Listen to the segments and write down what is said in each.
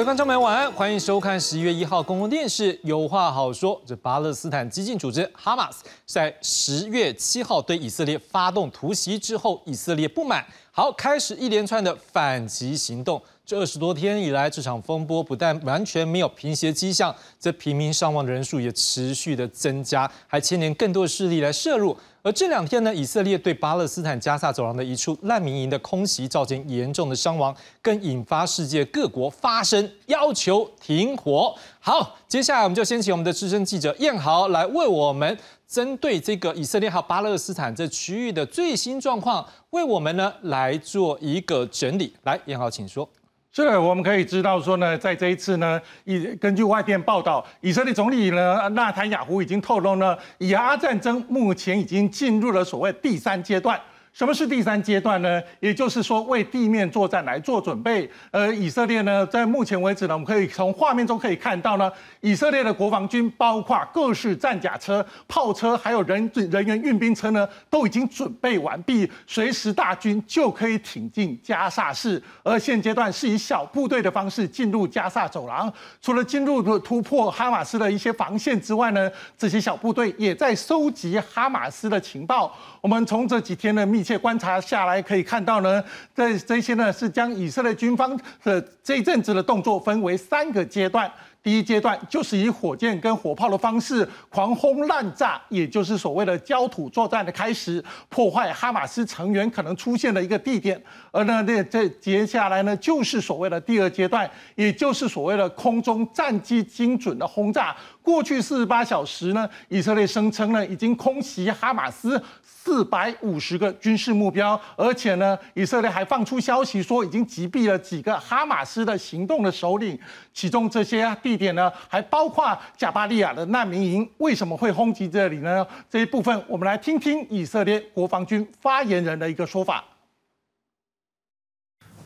各位观众朋友，晚安，欢迎收看十一月一号公共电视《有话好说》。这巴勒斯坦激进组织哈马斯在十月七号对以色列发动突袭之后，以色列不满，好开始一连串的反击行动。这二十多天以来，这场风波不但完全没有平息的迹象，这平民伤亡的人数也持续的增加，还牵连更多的势力来涉入。而这两天呢，以色列对巴勒斯坦加萨走廊的一处难民营的空袭，造成严重的伤亡，更引发世界各国发声要求停火。好，接下来我们就先请我们的资深记者燕豪来为我们针对这个以色列和巴勒斯坦这区域的最新状况，为我们呢来做一个整理。来，燕豪，请说。是的，我们可以知道说呢，在这一次呢，以根据外电报道，以色列总理呢纳坦雅胡已经透露呢，以阿战争目前已经进入了所谓第三阶段。什么是第三阶段呢？也就是说，为地面作战来做准备。而以色列呢，在目前为止呢，我们可以从画面中可以看到呢，以色列的国防军包括各式战甲车、炮车，还有人人员运兵车呢，都已经准备完毕，随时大军就可以挺进加萨市。而现阶段是以小部队的方式进入加萨走廊，除了进入突破哈马斯的一些防线之外呢，这些小部队也在收集哈马斯的情报。我们从这几天的密切观察下来，可以看到呢，这这些呢是将以色列军方的这一阵子的动作分为三个阶段。第一阶段就是以火箭跟火炮的方式狂轰滥炸，也就是所谓的焦土作战的开始，破坏哈马斯成员可能出现的一个地点。而呢，这这接下来呢，就是所谓的第二阶段，也就是所谓的空中战机精准的轰炸。过去四十八小时呢，以色列声称呢，已经空袭哈马斯。四百五十个军事目标，而且呢，以色列还放出消息说已经击毙了几个哈马斯的行动的首领，其中这些地点呢，还包括贾巴利亚的难民营。为什么会轰击这里呢？这一部分我们来听听以色列国防军发言人的一个说法。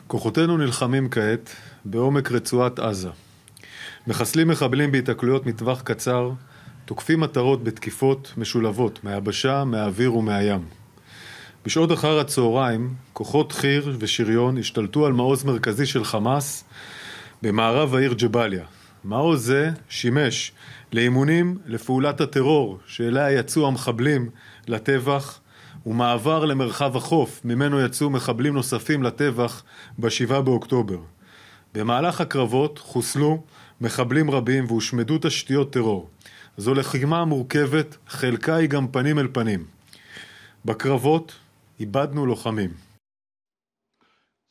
כוחותינו נלחמים כעת בעומק רצועת עזה, מחסלים מחבלים בהיתקלויות מטווח קצר. תוקפים מטרות בתקיפות משולבות מהיבשה, מהאוויר ומהים. בשעות אחר הצהריים, כוחות חי"ר ושריון השתלטו על מעוז מרכזי של חמאס במערב העיר ג'באליה. מעוז זה שימש לאימונים לפעולת הטרור שאליה יצאו המחבלים לטבח ומעבר למרחב החוף ממנו יצאו מחבלים נוספים לטבח ב-7 באוקטובר. במהלך הקרבות חוסלו מחבלים רבים והושמדו תשתיות טרור. זו לחימה מורכבת, חלקה היא גם פנים אל פנים. בקרבות איבדנו לוחמים.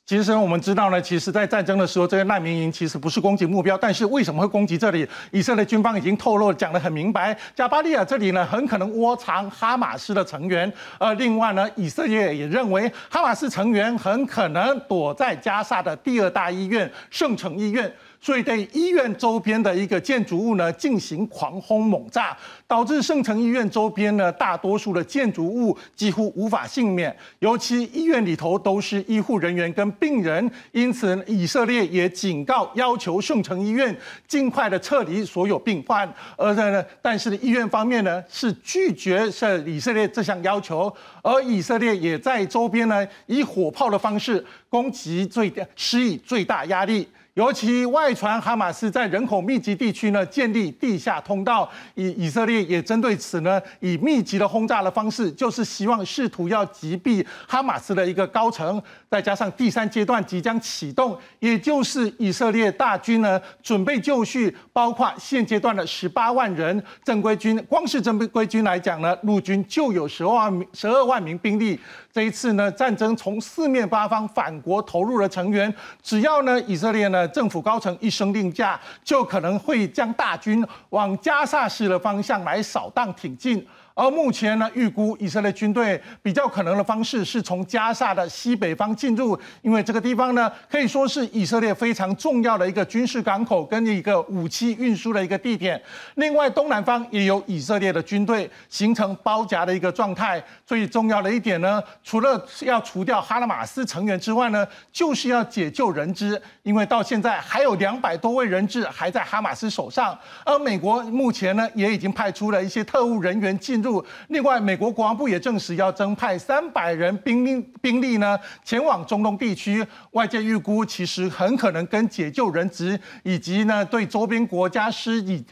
其实我们知道呢，其实，在战争的时候，这些难民营其实不是攻击目标，但是为什么会攻击这里？以色列军方已经透露讲得很明白，加巴利亚这里呢，很可能窝藏哈马斯的成员。呃，另外呢，以色列也认为哈马斯成员很可能躲在加沙的第二大医院圣城医院。所以对医院周边的一个建筑物呢进行狂轰猛炸，导致圣城医院周边呢大多数的建筑物几乎无法幸免，尤其医院里头都是医护人员跟病人，因此以色列也警告要求圣城医院尽快的撤离所有病患，而呢，但是呢医院方面呢是拒绝是以色列这项要求，而以色列也在周边呢以火炮的方式攻击最施以最大压力。尤其外传哈马斯在人口密集地区呢建立地下通道，以以色列也针对此呢以密集的轰炸的方式，就是希望试图要击毙哈马斯的一个高层。再加上第三阶段即将启动，也就是以色列大军呢准备就绪，包括现阶段的十八万人正规军，光是正规军来讲呢，陆军就有十二万十二万名兵力。这一次呢战争从四面八方反国投入的成员，只要呢以色列呢。政府高层一声令下，就可能会将大军往加萨市的方向来扫荡挺进。而目前呢，预估以色列军队比较可能的方式是从加沙的西北方进入，因为这个地方呢可以说是以色列非常重要的一个军事港口跟一个武器运输的一个地点。另外，东南方也有以色列的军队形成包夹的一个状态。最重要的一点呢，除了要除掉哈拉马斯成员之外呢，就是要解救人质，因为到现在还有两百多位人质还在哈马斯手上。而美国目前呢也已经派出了一些特务人员进。入。另外，美国国防部也证实要增派三百人兵兵兵力呢前往中东地区。外界预估，其实很可能跟解救人质以及呢对周边国家施以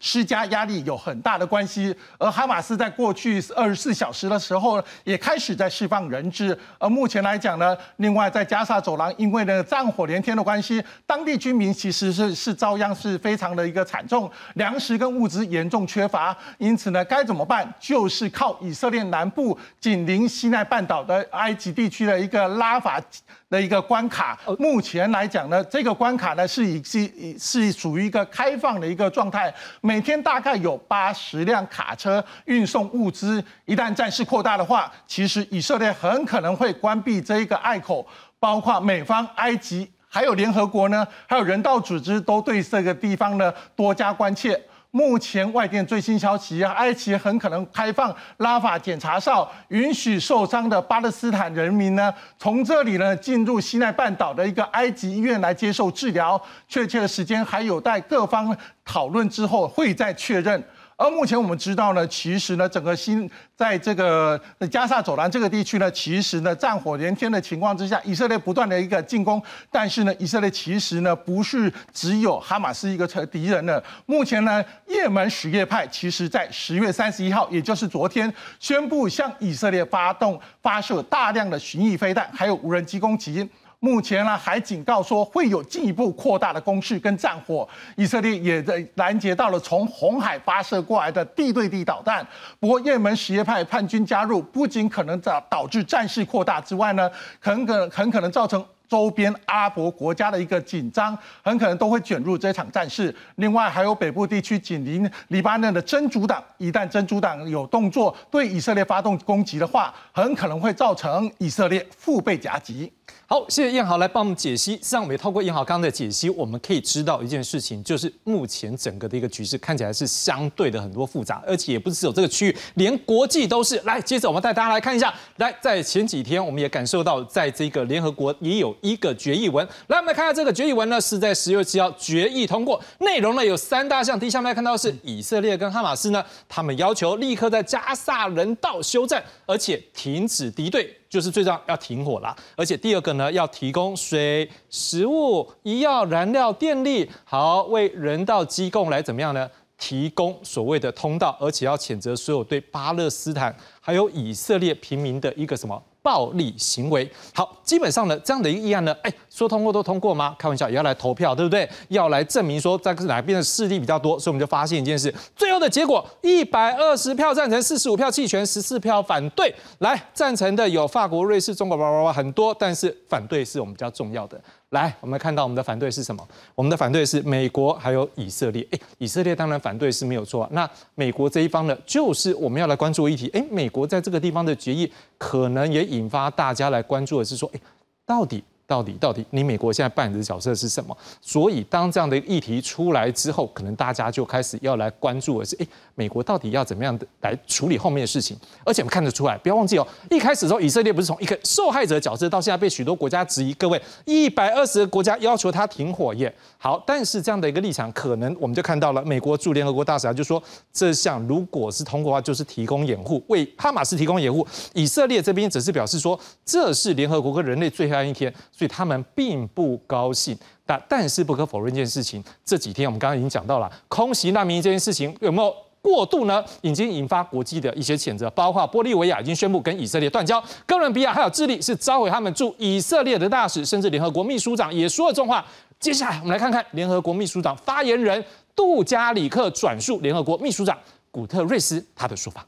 施加压力有很大的关系。而哈马斯在过去二十四小时的时候，也开始在释放人质。而目前来讲呢，另外在加沙走廊，因为呢战火连天的关系，当地居民其实是是遭殃是非常的一个惨重，粮食跟物资严重缺乏。因此呢，该怎么办？就是靠以色列南部紧邻西奈半岛的埃及地区的一个拉法的一个关卡。目前来讲呢，这个关卡呢是以是是属于一个开放的一个状态，每天大概有八十辆卡车运送物资。一旦战事扩大的话，其实以色列很可能会关闭这一个隘口，包括美方、埃及。还有联合国呢，还有人道组织都对这个地方呢多加关切。目前外电最新消息，埃及很可能开放拉法检查哨，允许受伤的巴勒斯坦人民呢从这里呢进入西奈半岛的一个埃及医院来接受治疗。确切的时间还有待各方讨论之后会再确认。而目前我们知道呢，其实呢，整个新在这个加沙走廊这个地区呢，其实呢，战火连天的情况之下，以色列不断的一个进攻，但是呢，以色列其实呢，不是只有哈马斯一个敌人呢。目前呢，也门什叶派其实在十月三十一号，也就是昨天，宣布向以色列发动发射大量的巡弋飞弹，还有无人机攻击。目前呢，还警告说会有进一步扩大的攻势跟战火。以色列也在拦截到了从红海发射过来的地对地导弹。不过，也门什叶派叛军加入，不仅可能导导致战事扩大之外呢，很可很可能造成周边阿拉伯国家的一个紧张，很可能都会卷入这场战事。另外，还有北部地区紧邻黎巴嫩的真主党，一旦真主党有动作对以色列发动攻击的话，很可能会造成以色列腹背夹击。好，谢谢燕豪来帮我们解析。实际上，我们透过燕豪刚刚的解析，我们可以知道一件事情，就是目前整个的一个局势看起来是相对的很多复杂，而且也不是只有这个区域，连国际都是。来，接着我们带大家来看一下。来，在前几天，我们也感受到，在这个联合国也有一个决议文。来，我们来看下这个决议文呢，是在十月七号决议通过，内容呢有三大项。第一项来看到是以色列跟哈马斯呢，他们要求立刻在加萨人道休战，而且停止敌对。就是最重要要停火啦，而且第二个呢，要提供水、食物、医药、燃料、电力，好为人道机构来怎么样呢？提供所谓的通道，而且要谴责所有对巴勒斯坦还有以色列平民的一个什么？暴力行为，好，基本上呢，这样的一个议案呢，哎，说通过都通过吗？开玩笑，也要来投票，对不对？要来证明说在哪边的势力比较多，所以我们就发现一件事，最后的结果，一百二十票赞成，四十五票弃权，十四票反对。来，赞成的有法国、瑞士、中国，叭叭叭很多，但是反对是我们比较重要的。来，我们看到我们的反对是什么？我们的反对是美国还有以色列。诶，以色列当然反对是没有错。那美国这一方呢，就是我们要来关注议题。诶，美国在这个地方的决议，可能也引发大家来关注的是说，诶，到底？到底到底，你美国现在扮演的角色是什么？所以当这样的议题出来之后，可能大家就开始要来关注的是：哎，美国到底要怎么样的来处理后面的事情？而且我们看得出来，不要忘记哦，一开始的时候，以色列不是从一个受害者角色，到现在被许多国家质疑。各位，一百二十个国家要求他停火耶。好，但是这样的一个立场，可能我们就看到了，美国驻联合国大使就说，这项如果是通过的话，就是提供掩护，为哈马斯提供掩护。以色列这边只是表示说，这是联合国跟人类最黑暗一天。所以他们并不高兴，但但是不可否认一件事情，这几天我们刚刚已经讲到了空袭难民这件事情有没有过度呢？已经引发国际的一些谴责，包括玻利维亚已经宣布跟以色列断交，哥伦比亚还有智利是召回他们驻以色列的大使，甚至联合国秘书长也说了重话。接下来我们来看看联合国秘书长发言人杜加里克转述联合国秘书长古特瑞斯他的说法。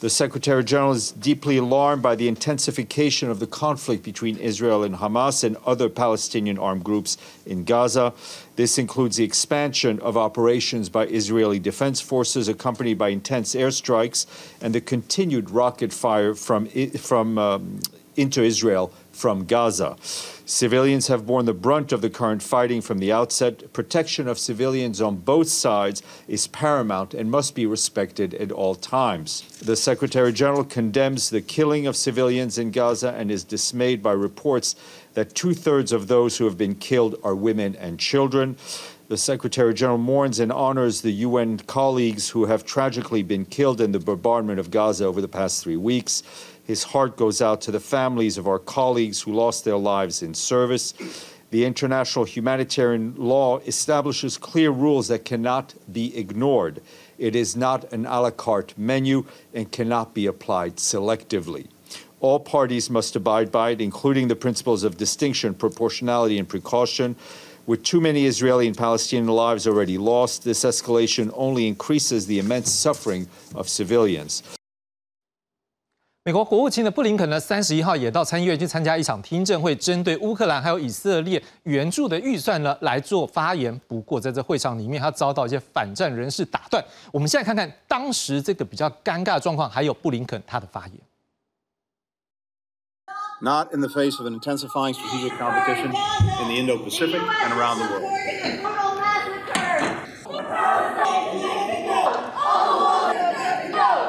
The Secretary General is deeply alarmed by the intensification of the conflict between Israel and Hamas and other Palestinian armed groups in Gaza. This includes the expansion of operations by Israeli defense forces, accompanied by intense airstrikes, and the continued rocket fire from, from um, into Israel from Gaza. Civilians have borne the brunt of the current fighting from the outset. Protection of civilians on both sides is paramount and must be respected at all times. The Secretary General condemns the killing of civilians in Gaza and is dismayed by reports that two thirds of those who have been killed are women and children. The Secretary General mourns and honors the UN colleagues who have tragically been killed in the bombardment of Gaza over the past three weeks. His heart goes out to the families of our colleagues who lost their lives in service. The international humanitarian law establishes clear rules that cannot be ignored. It is not an a la carte menu and cannot be applied selectively. All parties must abide by it, including the principles of distinction, proportionality, and precaution. With too many Israeli and Palestinian lives already lost, this escalation only increases the immense suffering of civilians. 美国国务卿的布林肯呢，三十一号也到参议院去参加一场听证会，针对乌克兰还有以色列援助的预算呢来做发言。不过在这会场里面，他遭到一些反战人士打断。我们现在看看当时这个比较尴尬的状况，还有布林肯他的发言。Not in the face of an intensifying strategic competition in the Indo-Pacific and around the world.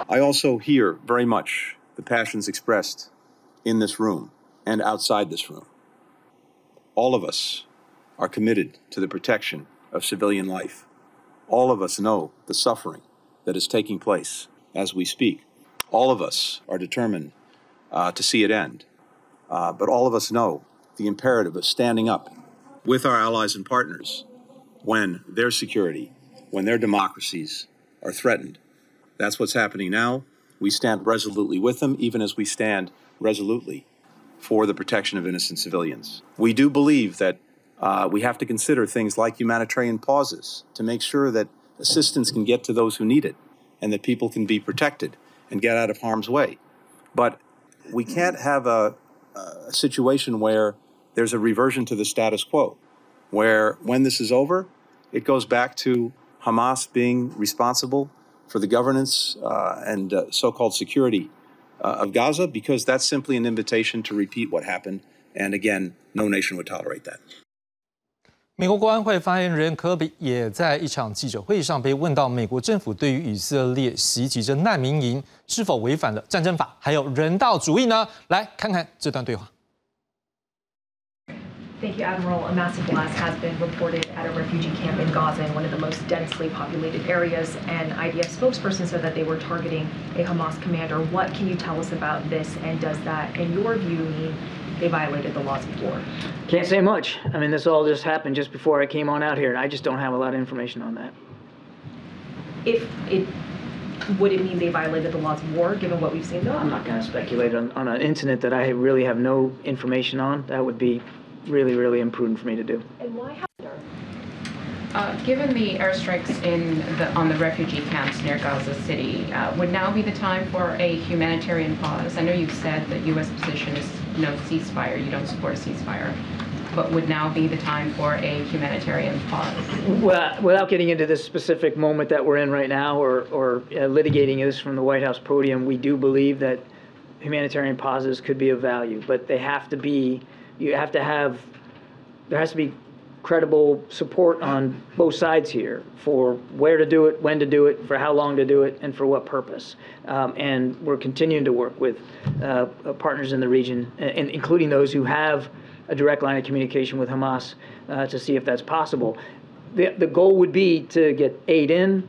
I also hear very much the passions expressed in this room and outside this room. All of us are committed to the protection of civilian life. All of us know the suffering that is taking place as we speak. All of us are determined uh, to see it end. Uh, but all of us know the imperative of standing up with our allies and partners when their security, when their democracies are threatened. That's what's happening now. We stand resolutely with them, even as we stand resolutely for the protection of innocent civilians. We do believe that uh, we have to consider things like humanitarian pauses to make sure that assistance can get to those who need it and that people can be protected and get out of harm's way. But we can't have a, a situation where there's a reversion to the status quo, where when this is over, it goes back to Hamas being responsible for the governance uh, and uh, so called security uh, of Gaza, because that's simply an invitation to repeat what happened. And again, no nation would tolerate that. 美国国安会发言人科比也在一场记者会上被问到，美国政府对于以色列袭击这难民营是否违反了战争法，还有人道主义呢？来看看这段对话。Thank you, Admiral. A massive blast has been reported at a refugee camp in Gaza, in one of the most densely populated areas. An IDF spokesperson said that they were targeting a Hamas commander. What can you tell us about this? And does that, in your view, mean they violated the laws of war? Can't say much. I mean, this all just happened just before I came on out here, and I just don't have a lot of information on that. If it would it mean they violated the laws of war, given what we've seen? though? I'm not going to speculate on, on an incident that I really have no information on. That would be really, really imprudent for me to do. And why? Have Uh, given the airstrikes in the, on the refugee camps near Gaza City, uh, would now be the time for a humanitarian pause? I know you've said that U.S. position is no ceasefire, you don't support a ceasefire, but would now be the time for a humanitarian pause? Well, without getting into this specific moment that we're in right now or, or uh, litigating this from the White House podium, we do believe that humanitarian pauses could be of value, but they have to be, you have to have, there has to be credible support on both sides here for where to do it, when to do it, for how long to do it, and for what purpose. Um, and we're continuing to work with uh, partners in the region, and including those who have a direct line of communication with Hamas uh, to see if that's possible. The, the goal would be to get aid in,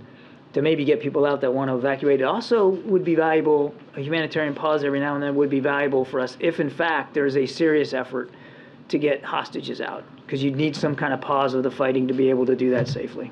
to maybe get people out that want to evacuate. It also would be valuable, a humanitarian pause every now and then would be valuable for us if, in fact, there is a serious effort to get hostages out, because you'd need some kind of pause of the fighting to be able to do that safely.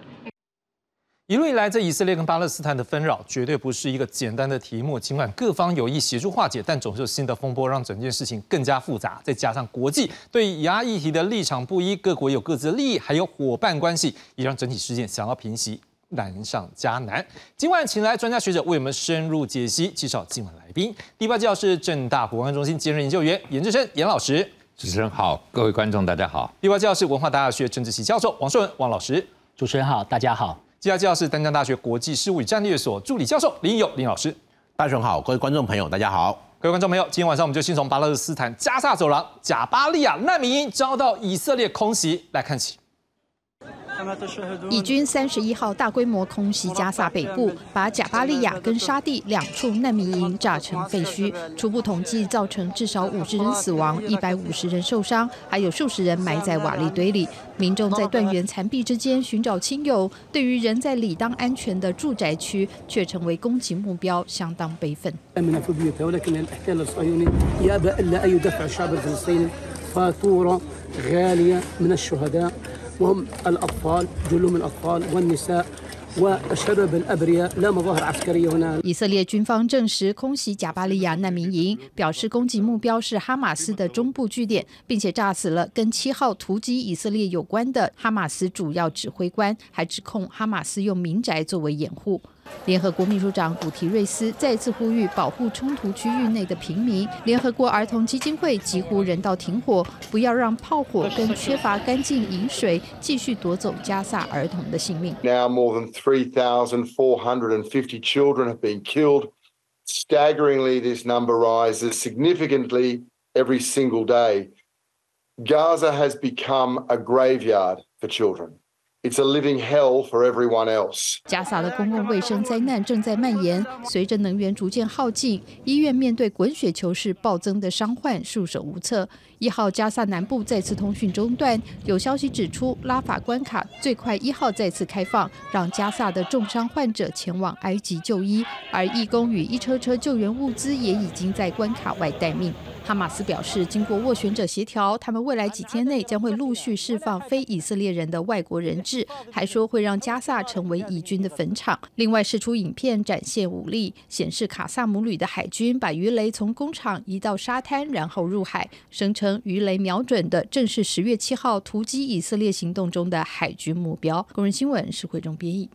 一路以来，这以色列跟巴勒斯坦的纷扰绝对不是一个简单的题目。尽管各方有意协助化解，但总是有新的风波让整件事情更加复杂。再加上国际对以阿议题的立场不一，各国有各自的利益，还有伙伴关系，也让整体事件想要平息难上加难。今晚请来专家学者为我们深入解析，介绍今晚来宾。第八教是正大国安中心兼任研究员严志生严老师，主持人好，各位观众大家好。第八教是文化大学政治系教授王顺文王老师，主持人好，大家好。第二教是丹江大学国际事务与战略所助理教授林友林老师，大雄好，各位观众朋友大家好。各位观众朋友，今天晚上我们就先从巴勒斯坦加萨走廊贾巴利亚难民营遭到以色列空袭来看起。以军三十一号大规模空袭加萨北部，把贾巴利亚跟沙地两处难民营炸成废墟。初步统计造成至少五十人死亡，一百五十人受伤，还有数十人埋在瓦砾堆里。民众在断垣残壁之间寻找亲友，对于人在理当安全的住宅区却成为攻击目标，相当悲愤。وهم الأطفال جلهم الأطفال والنساء والشباب الأبرياء لا مظاهر عسكرية هنا 以色列军方证实空袭贾巴利亚难民营，表示攻击目标是哈马斯的中部据点，并且炸死了跟七号突击以色列有关的哈马斯主要指挥官，还指控哈马斯用民宅作为掩护。 联合国秘书长古提瑞斯再次呼吁保护冲突区域内的平民。联合国儿童基金会疾呼人道停火，不要让炮火跟缺乏干净饮水继续夺走加萨儿童的性命。Now more than 3,450 children have been killed. Staggeringly, this number rises significantly every single day. Gaza has become a graveyard for children. It's a living hell for everyone else. 加萨的公共卫生灾难正在蔓延，随着能源逐渐耗尽，医院面对滚雪球式暴增的伤患，束手无策。一号加萨南部再次通讯中断，有消息指出，拉法关卡最快一号再次开放，让加萨的重伤患者前往埃及就医，而义工与一车车救援物资也已经在关卡外待命。哈马斯表示，经过斡旋者协调，他们未来几天内将会陆续释放非以色列人的外国人质，还说会让加萨成为以军的坟场。另外，释出影片展现武力，显示卡萨姆旅的海军把鱼雷从工厂移到沙滩，然后入海，声称鱼雷瞄准的正是十月七号突击以色列行动中的海军目标。工人新闻是会中编译。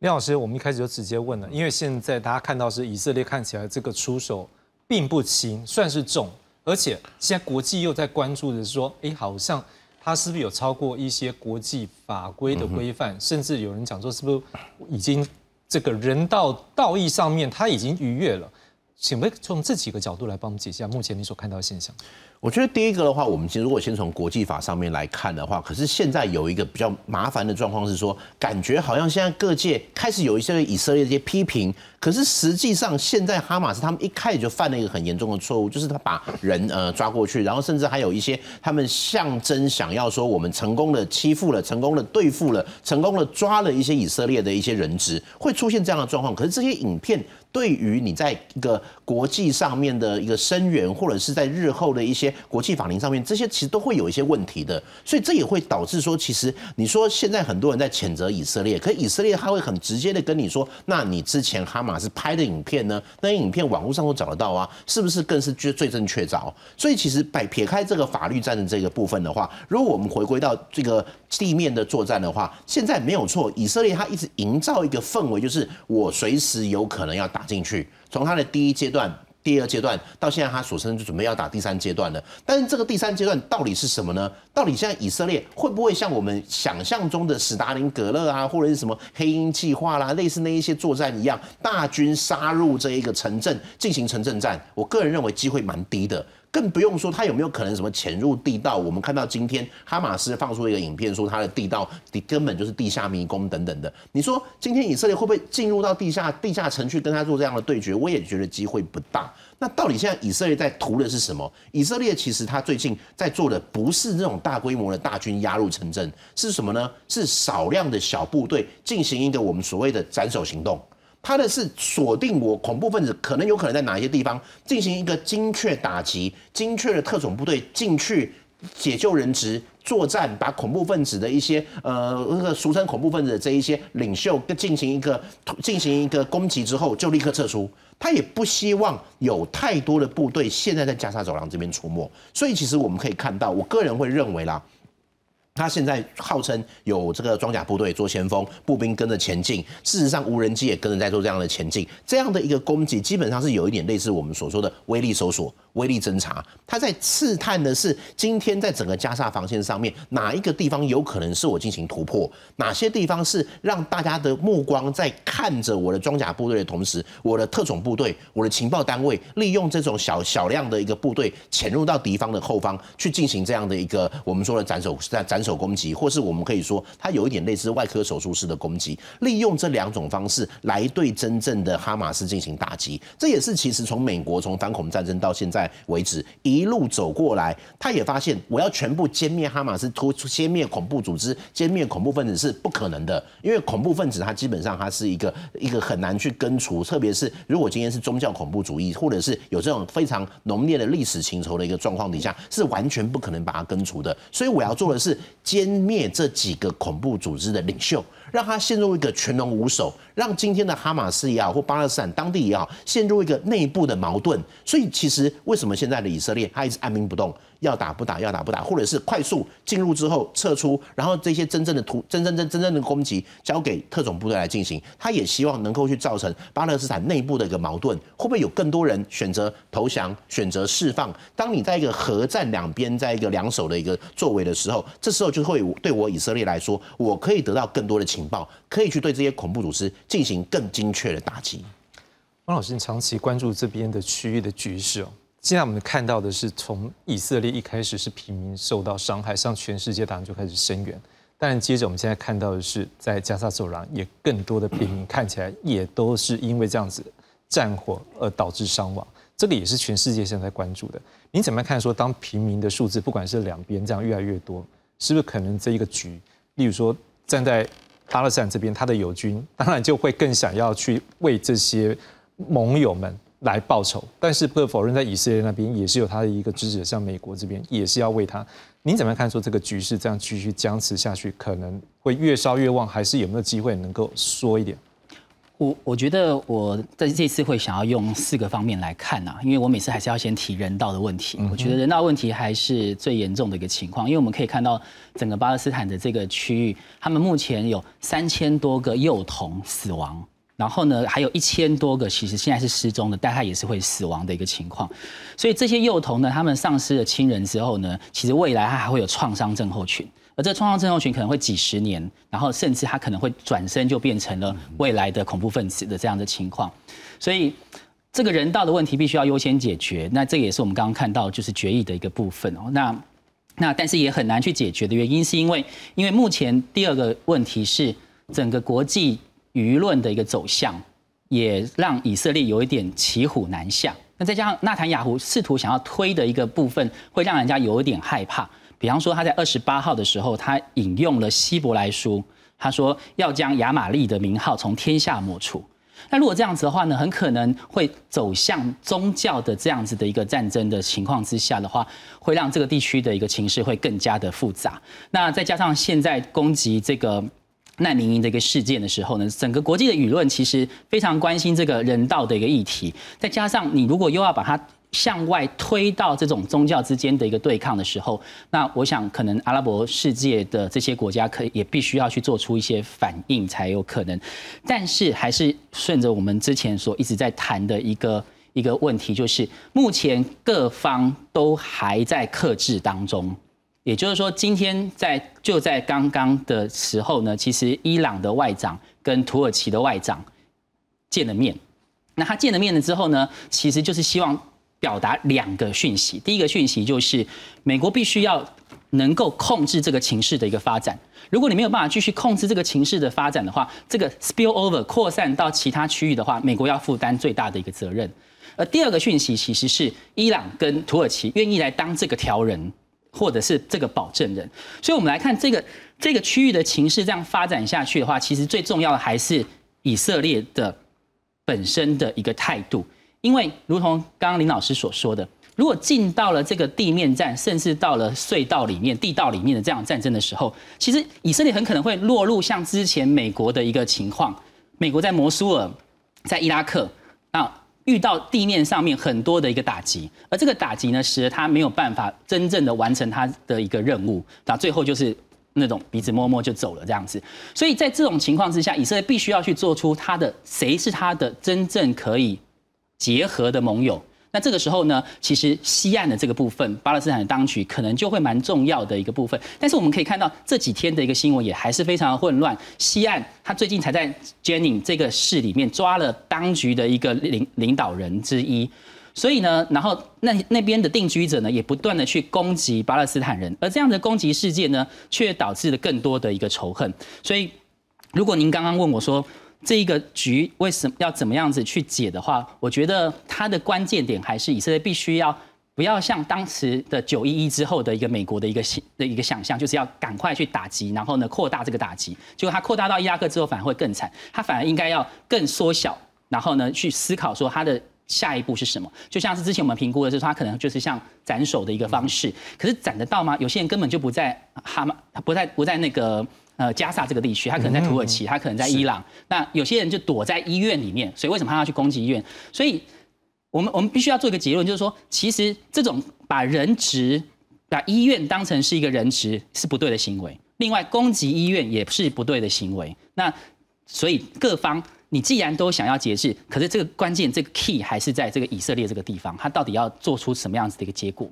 廖老师，我们一开始就直接问了，因为现在大家看到是以色列看起来这个出手。并不轻，算是重，而且现在国际又在关注的是说，哎，好像他是不是有超过一些国际法规的规范，甚至有人讲说，是不是已经这个人道道义上面他已经逾越了？请问从这几个角度来帮我们解析一下目前你所看到的现象。我觉得第一个的话，我们其实如果先从国际法上面来看的话，可是现在有一个比较麻烦的状况是说，感觉好像现在各界开始有一些以色列这些批评，可是实际上现在哈马斯他们一开始就犯了一个很严重的错误，就是他把人呃抓过去，然后甚至还有一些他们象征想要说我们成功的欺负了，成功的对付了，成功的抓了一些以色列的一些人质，会出现这样的状况。可是这些影片对于你在一个国际上面的一个声援，或者是在日后的一些国际法庭上面，这些其实都会有一些问题的，所以这也会导致说，其实你说现在很多人在谴责以色列，可以色列他会很直接的跟你说，那你之前哈马斯拍的影片呢？那些影片网络上都找得到啊，是不是更是最最正确凿？所以其实摆撇开这个法律战的这个部分的话，如果我们回归到这个地面的作战的话，现在没有错，以色列他一直营造一个氛围，就是我随时有可能要打打进去，从他的第一阶段。第二阶段到现在，他所称就准备要打第三阶段了。但是这个第三阶段到底是什么呢？到底现在以色列会不会像我们想象中的史达林格勒啊，或者是什么黑鹰计划啦，类似那一些作战一样，大军杀入这一个城镇进行城镇战？我个人认为机会蛮低的。更不用说他有没有可能什么潜入地道？我们看到今天哈马斯放出一个影片，说他的地道地根本就是地下迷宫等等的。你说今天以色列会不会进入到地下地下城去跟他做这样的对决？我也觉得机会不大。那到底现在以色列在图的是什么？以色列其实他最近在做的不是这种大规模的大军压入城镇，是什么呢？是少量的小部队进行一个我们所谓的斩首行动。他的是锁定我恐怖分子可能有可能在哪一些地方进行一个精确打击，精确的特种部队进去解救人质、作战，把恐怖分子的一些呃那个俗称恐怖分子的这一些领袖进行一个进行一个攻击之后就立刻撤出。他也不希望有太多的部队现在在加沙走廊这边出没，所以其实我们可以看到，我个人会认为啦。他现在号称有这个装甲部队做先锋，步兵跟着前进。事实上，无人机也跟着在做这样的前进。这样的一个攻击，基本上是有一点类似我们所说的威力搜索。威力侦察，他在刺探的是今天在整个加沙防线上面哪一个地方有可能是我进行突破，哪些地方是让大家的目光在看着我的装甲部队的同时，我的特种部队、我的情报单位利用这种小小量的一个部队潜入到敌方的后方去进行这样的一个我们说的斩首斩斩首攻击，或是我们可以说它有一点类似外科手术式的攻击，利用这两种方式来对真正的哈马斯进行打击。这也是其实从美国从反恐战争到现在为止一路走过来，他也发现我要全部歼灭哈马斯、突歼灭恐怖组织、歼灭恐怖分子是不可能的，因为恐怖分子他基本上他是一个一个很难去根除，特别是如果今天是宗教恐怖主义，或者是有这种非常浓烈的历史情仇的一个状况底下，是完全不可能把它根除的。所以我要做的是歼灭这几个恐怖组织的领袖。让他陷入一个全龙无首，让今天的哈马斯也好，或巴勒斯坦当地也好，陷入一个内部的矛盾。所以，其实为什么现在的以色列他一直按兵不动？要打不打，要打不打，或者是快速进入之后撤出，然后这些真正的突真真真真正的攻击交给特种部队来进行。他也希望能够去造成巴勒斯坦内部的一个矛盾，会不会有更多人选择投降、选择释放？当你在一个核战两边，在一个两手的一个作为的时候，这时候就会对我以色列来说，我可以得到更多的情报，可以去对这些恐怖组织进行更精确的打击。汪老师，你长期关注这边的区域的局势哦。现在我们看到的是，从以色列一开始是平民受到伤害，向全世界当然就开始声援。但接着我们现在看到的是，在加沙走廊也更多的平民看起来也都是因为这样子战火而导致伤亡，这个也是全世界现在关注的。您怎么看？说当平民的数字不管是两边这样越来越多，是不是可能这一个局，例如说站在巴勒斯坦这边，他的友军当然就会更想要去为这些盟友们。来报仇，但是不可否认，在以色列那边也是有他的一个支持，像美国这边也是要为他。您怎么看？说这个局势这样继续僵持下去，可能会越烧越旺，还是有没有机会能够缩一点？我我觉得我在这次会想要用四个方面来看呐，因为我每次还是要先提人道的问题。我觉得人道问题还是最严重的一个情况，因为我们可以看到整个巴勒斯坦的这个区域，他们目前有三千多个幼童死亡。然后呢，还有一千多个，其实现在是失踪的，但他也是会死亡的一个情况。所以这些幼童呢，他们丧失了亲人之后呢，其实未来他还会有创伤症候群，而这创伤症候群可能会几十年，然后甚至他可能会转身就变成了未来的恐怖分子的这样的情况。所以这个人道的问题必须要优先解决。那这也是我们刚刚看到就是决议的一个部分哦。那那但是也很难去解决的原因，是因为因为目前第二个问题是整个国际。舆论的一个走向，也让以色列有一点骑虎难下。那再加上纳坦雅胡试图想要推的一个部分，会让人家有一点害怕。比方说，他在二十八号的时候，他引用了希伯来书，他说要将亚玛利的名号从天下抹除。那如果这样子的话呢，很可能会走向宗教的这样子的一个战争的情况之下的话，会让这个地区的一个情势会更加的复杂。那再加上现在攻击这个。难民营的一个事件的时候呢，整个国际的舆论其实非常关心这个人道的一个议题。再加上你如果又要把它向外推到这种宗教之间的一个对抗的时候，那我想可能阿拉伯世界的这些国家可也必须要去做出一些反应才有可能。但是还是顺着我们之前所一直在谈的一个一个问题，就是目前各方都还在克制当中。也就是说，今天在就在刚刚的时候呢，其实伊朗的外长跟土耳其的外长见了面。那他见了面了之后呢，其实就是希望表达两个讯息。第一个讯息就是，美国必须要能够控制这个情势的一个发展。如果你没有办法继续控制这个情势的发展的话，这个 spill over 扩散到其他区域的话，美国要负担最大的一个责任。而第二个讯息其实是伊朗跟土耳其愿意来当这个调人。或者是这个保证人，所以我们来看这个这个区域的情势这样发展下去的话，其实最重要的还是以色列的本身的一个态度。因为如同刚刚林老师所说的，如果进到了这个地面战，甚至到了隧道里面、地道里面的这样战争的时候，其实以色列很可能会落入像之前美国的一个情况：美国在摩苏尔、在伊拉克，那。遇到地面上面很多的一个打击，而这个打击呢，使得他没有办法真正的完成他的一个任务，那最后就是那种鼻子摸摸就走了这样子。所以在这种情况之下，以色列必须要去做出他的谁是他的真正可以结合的盟友。那这个时候呢，其实西岸的这个部分，巴勒斯坦的当局可能就会蛮重要的一个部分。但是我们可以看到这几天的一个新闻也还是非常的混乱。西岸他最近才在 Jenin 这个市里面抓了当局的一个领领导人之一，所以呢，然后那那边的定居者呢也不断的去攻击巴勒斯坦人，而这样的攻击事件呢，却导致了更多的一个仇恨。所以，如果您刚刚问我说，这一个局为什么要怎么样子去解的话，我觉得它的关键点还是以色列必须要不要像当时的九一一之后的一个美国的一个想的一个想象，就是要赶快去打击，然后呢扩大这个打击。结果它扩大到伊拉克之后，反而会更惨。它反而应该要更缩小，然后呢去思考说它的下一步是什么。就像是之前我们评估的是，它可能就是像斩首的一个方式。可是斩得到吗？有些人根本就不在哈马，不在不在那个。呃，加萨这个地区，他可能在土耳其，他可能在伊朗。那有些人就躲在医院里面，所以为什么他要去攻击医院？所以，我们我们必须要做一个结论，就是说，其实这种把人质、把医院当成是一个人质是不对的行为。另外，攻击医院也是不对的行为。那所以各方，你既然都想要节制，可是这个关键这个 key 还是在这个以色列这个地方，他到底要做出什么样子的一个结果？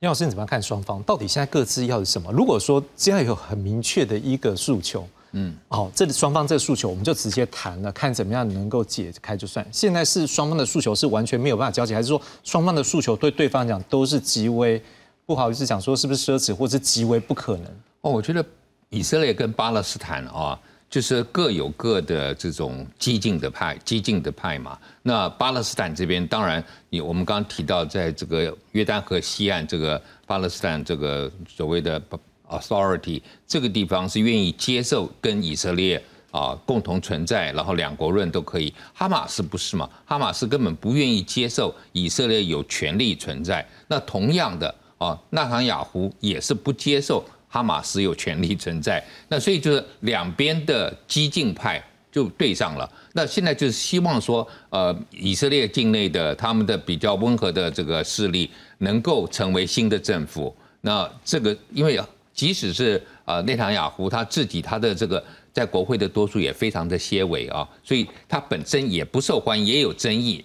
杨老师，你怎么样看双方？到底现在各自要什么？如果说现在有很明确的一个诉求，嗯，好，这双方这个诉求我们就直接谈了，看怎么样能够解开就算。现在是双方的诉求是完全没有办法交集，还是说双方的诉求对对方讲都是极为不好意思讲说是不是奢侈，或是极为不可能？哦，我觉得以色列跟巴勒斯坦啊。就是各有各的这种激进的派，激进的派嘛。那巴勒斯坦这边，当然，你我们刚刚提到，在这个约旦河西岸这个巴勒斯坦这个所谓的 authority 这个地方是愿意接受跟以色列啊共同存在，然后两国论都可以。哈马斯不是嘛？哈马斯根本不愿意接受以色列有权利存在。那同样的啊，纳坦雅胡也是不接受。哈马斯有权利存在，那所以就是两边的激进派就对上了。那现在就是希望说，呃，以色列境内的他们的比较温和的这个势力能够成为新的政府。那这个因为即使是呃内塔雅胡他自己他的这个在国会的多数也非常的些微啊，所以他本身也不受欢迎，也有争议。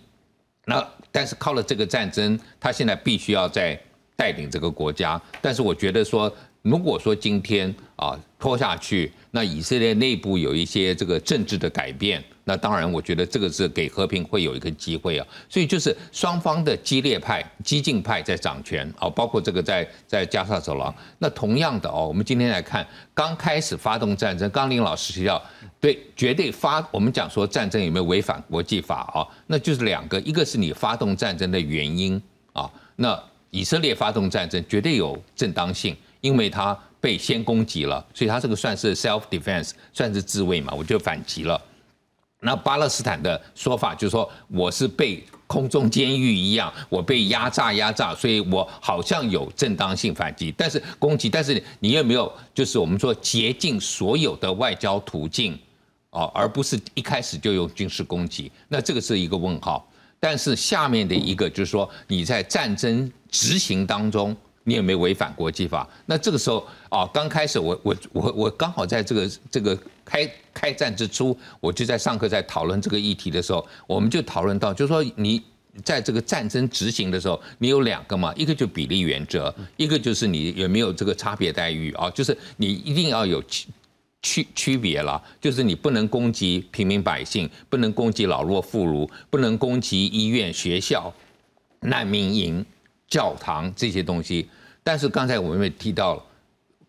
那但是靠了这个战争，他现在必须要在带领这个国家。但是我觉得说。如果说今天啊拖下去，那以色列内部有一些这个政治的改变，那当然我觉得这个是给和平会有一个机会啊。所以就是双方的激烈派、激进派在掌权啊，包括这个在在加沙走廊。那同样的哦，我们今天来看，刚开始发动战争，刚林老师提到，对，绝对发，我们讲说战争有没有违反国际法啊？那就是两个，一个是你发动战争的原因啊，那以色列发动战争绝对有正当性。因为他被先攻击了，所以他这个算是 self defense，算是自卫嘛，我就反击了。那巴勒斯坦的说法就是说，我是被空中监狱一样，我被压榨压榨，所以我好像有正当性反击，但是攻击，但是你有没有就是我们说竭尽所有的外交途径哦，而不是一开始就用军事攻击？那这个是一个问号。但是下面的一个就是说，你在战争执行当中。你有没有违反国际法？那这个时候啊，刚开始我我我我刚好在这个这个开开战之初，我就在上课在讨论这个议题的时候，我们就讨论到，就是说你在这个战争执行的时候，你有两个嘛，一个就比例原则，一个就是你有没有这个差别待遇啊？就是你一定要有区区区别了，就是你不能攻击平民百姓，不能攻击老弱妇孺，不能攻击医院、学校、难民营。教堂这些东西，但是刚才我们也提到了，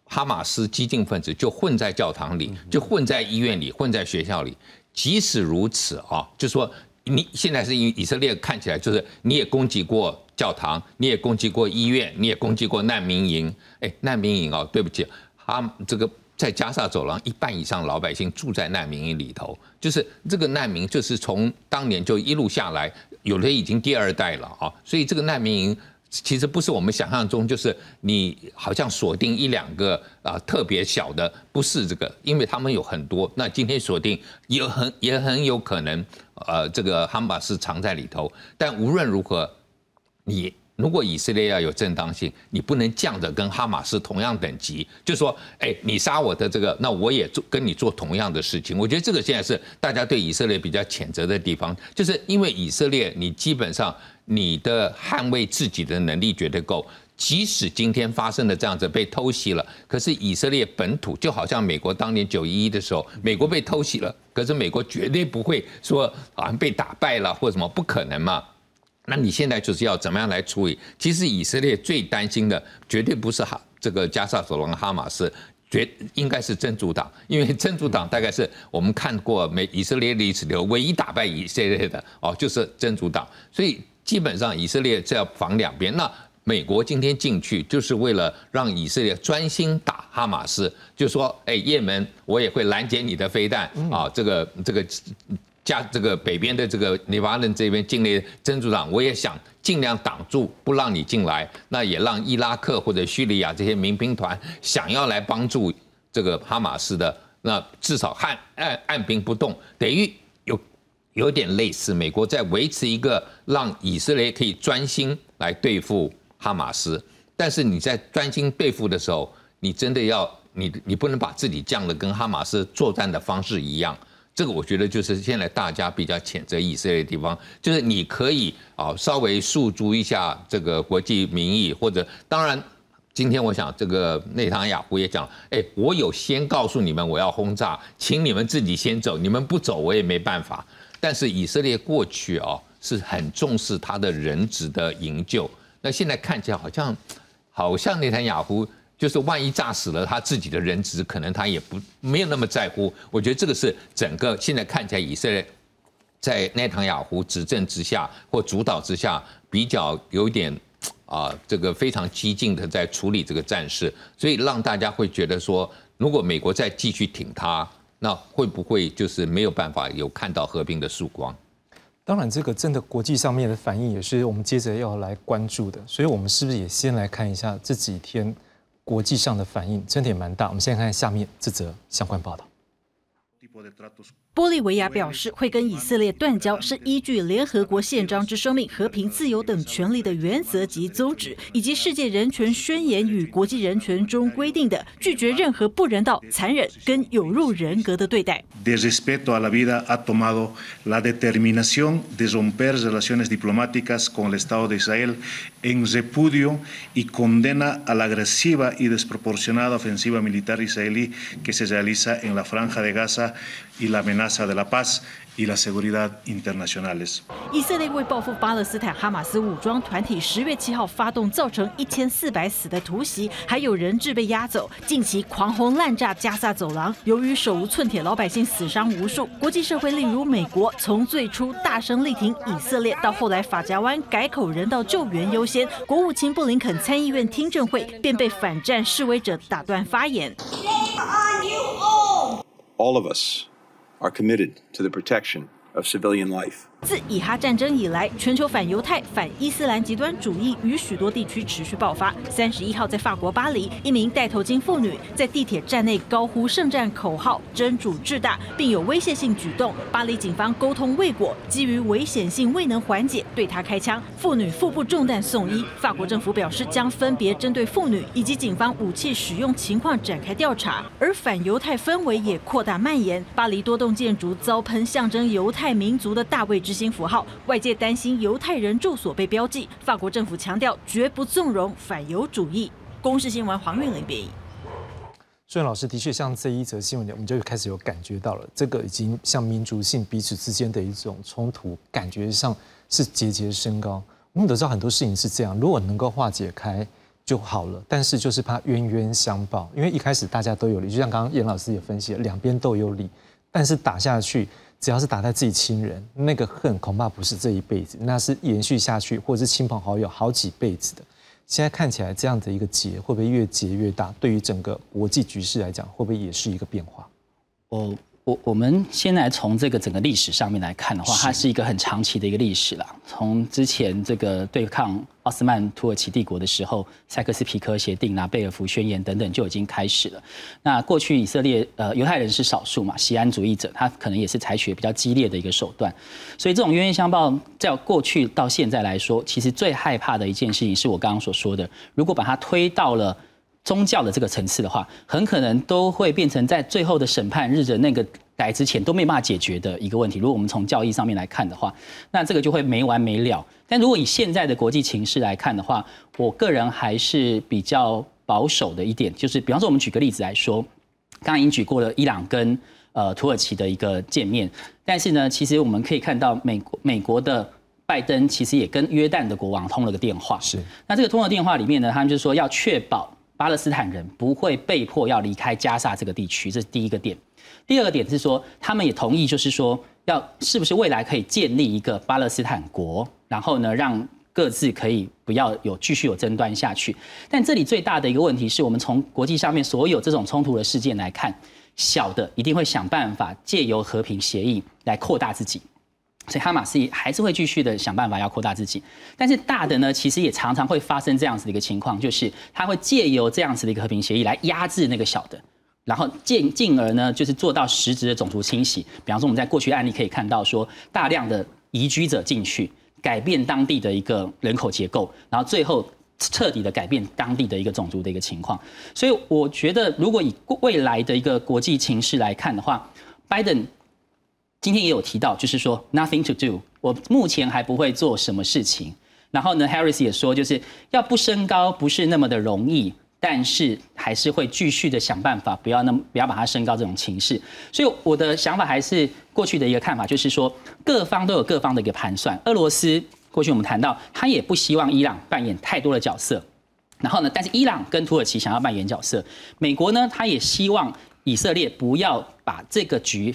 哈马斯激进分子就混在教堂里，就混在医院里，混在学校里。即使如此啊，就说你现在是以以色列看起来就是你也攻击过教堂，你也攻击过医院，你也攻击过难民营。哎，难民营哦，对不起，哈这个在加沙走廊一半以上老百姓住在难民营里头，就是这个难民就是从当年就一路下来，有的已经第二代了啊，所以这个难民营。其实不是我们想象中，就是你好像锁定一两个啊特别小的，不是这个，因为他们有很多。那今天锁定也很也很有可能，呃，这个哈马斯藏在里头。但无论如何，你如果以色列要有正当性，你不能降着跟哈马斯同样等级，就说，哎，你杀我的这个，那我也做跟你做同样的事情。我觉得这个现在是大家对以色列比较谴责的地方，就是因为以色列你基本上。你的捍卫自己的能力绝对够。即使今天发生了这样子被偷袭了，可是以色列本土就好像美国当年九一一的时候，美国被偷袭了，可是美国绝对不会说好像被打败了或什么，不可能嘛。那你现在就是要怎么样来处理？其实以色列最担心的绝对不是哈这个加沙走廊哈马斯，绝应该是真主党，因为真主党大概是我们看过美以色列历史里唯一打败以色列的哦，就是真主党。所以基本上以色列是要防两边。那美国今天进去就是为了让以色列专心打哈马斯，就说哎，也门我也会拦截你的飞弹啊，这个这个。加这个北边的这个黎巴嫩这边境内真主党，我也想尽量挡住，不让你进来。那也让伊拉克或者叙利亚这些民兵团想要来帮助这个哈马斯的，那至少按按按兵不动，等于有有点类似美国在维持一个让以色列可以专心来对付哈马斯。但是你在专心对付的时候，你真的要你你不能把自己降的跟哈马斯作战的方式一样。这个我觉得就是现在大家比较谴责以色列的地方，就是你可以啊稍微诉诸一下这个国际民意，或者当然，今天我想这个内塔雅胡也讲，哎，我有先告诉你们我要轰炸，请你们自己先走，你们不走我也没办法。但是以色列过去啊是很重视他的人质的营救，那现在看起来好像好像内塔雅胡。就是万一炸死了他自己的人质，可能他也不没有那么在乎。我觉得这个是整个现在看起来以色列在内塔雅胡执政之下或主导之下，比较有点啊，这个非常激进的在处理这个战事，所以让大家会觉得说，如果美国再继续挺他，那会不会就是没有办法有看到和平的曙光？当然，这个真的国际上面的反应也是我们接着要来关注的。所以，我们是不是也先来看一下这几天？国际上的反应真的也蛮大。我们先看看下面这则相关报道。玻利维亚表示，会跟以色列断交是依据联合国宪章之生命、和平、自由等权利的原则及宗旨，以及世界人权宣言与国际人权中规定的拒绝任何不人道、残忍跟有辱人格的对待。De respeto a la vida ha tomado la determinación de romper relaciones diplomáticas con el Estado de Israel en repudio y condena a la agresiva y desproporcionada ofensiva militar israelí que se realiza en la franja de Gaza y la amenaza de la paz y la seguridad internacionales。以色列为报复巴勒斯坦哈马斯武装团体十月七号发动造成一千四百死的突袭，还有人质被押走，近期狂轰滥炸加萨走廊。由于手无寸铁，老百姓死伤无数。国际社会，例如美国，从最初大声力挺以色列，到后来法家湾改口人道救援优先，国务卿布林肯参议院听证会便被反战示威者打断发言。All of us. Are committed to the protection of civilian life. 自以哈战争以来，全球反犹太、反伊斯兰极端主义与许多地区持续爆发。三十一号，在法国巴黎，一名戴头巾妇女在地铁站内高呼圣战口号“真主至大”，并有威胁性举动。巴黎警方沟通未果，基于危险性未能缓解，对她开枪。妇女腹部中弹送医。法国政府表示，将分别针对妇女以及警方武器使用情况展开调查。而反犹太氛围也扩大蔓延，巴黎多栋建筑遭喷象征犹太民族的大卫之。新符号，外界担心犹太人住所被标记。法国政府强调绝不纵容反犹主义。公视新闻黄韵玲编译。顺老师的确，像这一则新闻，我们就开始有感觉到了，这个已经像民族性彼此之间的一种冲突，感觉上是节节升高。我们都知道很多事情是这样，如果能够化解开就好了，但是就是怕冤冤相报，因为一开始大家都有理，就像刚刚严老师也分析了，两边都有理，但是打下去。只要是打在自己亲人，那个恨恐怕不是这一辈子，那是延续下去，或者是亲朋好友好几辈子的。现在看起来这样的一个结，会不会越结越大？对于整个国际局势来讲，会不会也是一个变化？哦。我我们先来从这个整个历史上面来看的话，它是一个很长期的一个历史了。从之前这个对抗奥斯曼土耳其帝国的时候，塞克斯皮科协定、啊贝尔福宣言等等就已经开始了。那过去以色列呃犹太人是少数嘛，西安主义者他可能也是采取比较激烈的一个手段。所以这种冤冤相报，在过去到现在来说，其实最害怕的一件事情是我刚刚所说的，如果把它推到了。宗教的这个层次的话，很可能都会变成在最后的审判日的那个来之前都没办法解决的一个问题。如果我们从教义上面来看的话，那这个就会没完没了。但如果以现在的国际情势来看的话，我个人还是比较保守的一点，就是比方说我们举个例子来说，刚刚已经举过了伊朗跟呃土耳其的一个见面，但是呢，其实我们可以看到美国美国的拜登其实也跟约旦的国王通了个电话。是，那这个通了电话里面呢，他们就说要确保巴勒斯坦人不会被迫要离开加沙这个地区，这是第一个点。第二个点是说，他们也同意，就是说，要是不是未来可以建立一个巴勒斯坦国，然后呢，让各自可以不要有继续有争端下去。但这里最大的一个问题是我们从国际上面所有这种冲突的事件来看，小的一定会想办法借由和平协议来扩大自己，所以哈马斯还是会继续的想办法要扩大自己。但是大的呢，其实也常常会发生这样子的一个情况，就是他会借由这样子的一个和平协议来压制那个小的。然后进进而呢，就是做到实质的种族清洗。比方说，我们在过去案例可以看到，说大量的移居者进去，改变当地的一个人口结构，然后最后彻底的改变当地的一个种族的一个情况。所以，我觉得如果以未来的一个国际情势来看的话，拜登今天也有提到，就是说 nothing to do，我目前还不会做什么事情。然后呢，Harris 也说，就是要不升高不是那么的容易。但是还是会继续的想办法，不要那么不要把它升高这种情势。所以我的想法还是过去的一个看法，就是说各方都有各方的一个盘算。俄罗斯过去我们谈到，他也不希望伊朗扮演太多的角色。然后呢，但是伊朗跟土耳其想要扮演角色，美国呢，他也希望以色列不要把这个局。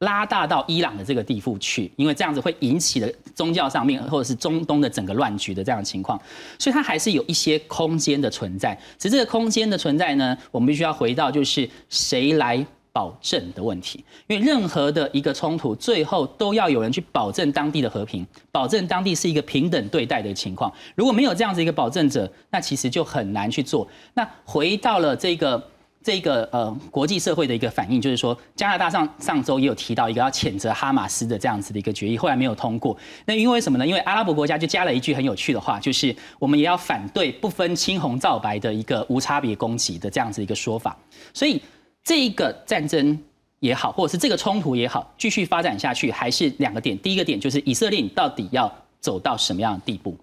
拉大到伊朗的这个地步去，因为这样子会引起了宗教上面或者是中东的整个乱局的这样的情况，所以它还是有一些空间的存在。只是这个空间的存在呢，我们必须要回到就是谁来保证的问题。因为任何的一个冲突，最后都要有人去保证当地的和平，保证当地是一个平等对待的情况。如果没有这样子一个保证者，那其实就很难去做。那回到了这个。这个呃，国际社会的一个反应就是说，加拿大上上周也有提到一个要谴责哈马斯的这样子的一个决议，后来没有通过。那因为什么呢？因为阿拉伯国家就加了一句很有趣的话，就是我们也要反对不分青红皂白的一个无差别攻击的这样子一个说法。所以这一个战争也好，或者是这个冲突也好，继续发展下去，还是两个点。第一个点就是以色列到底要走到什么样的地步？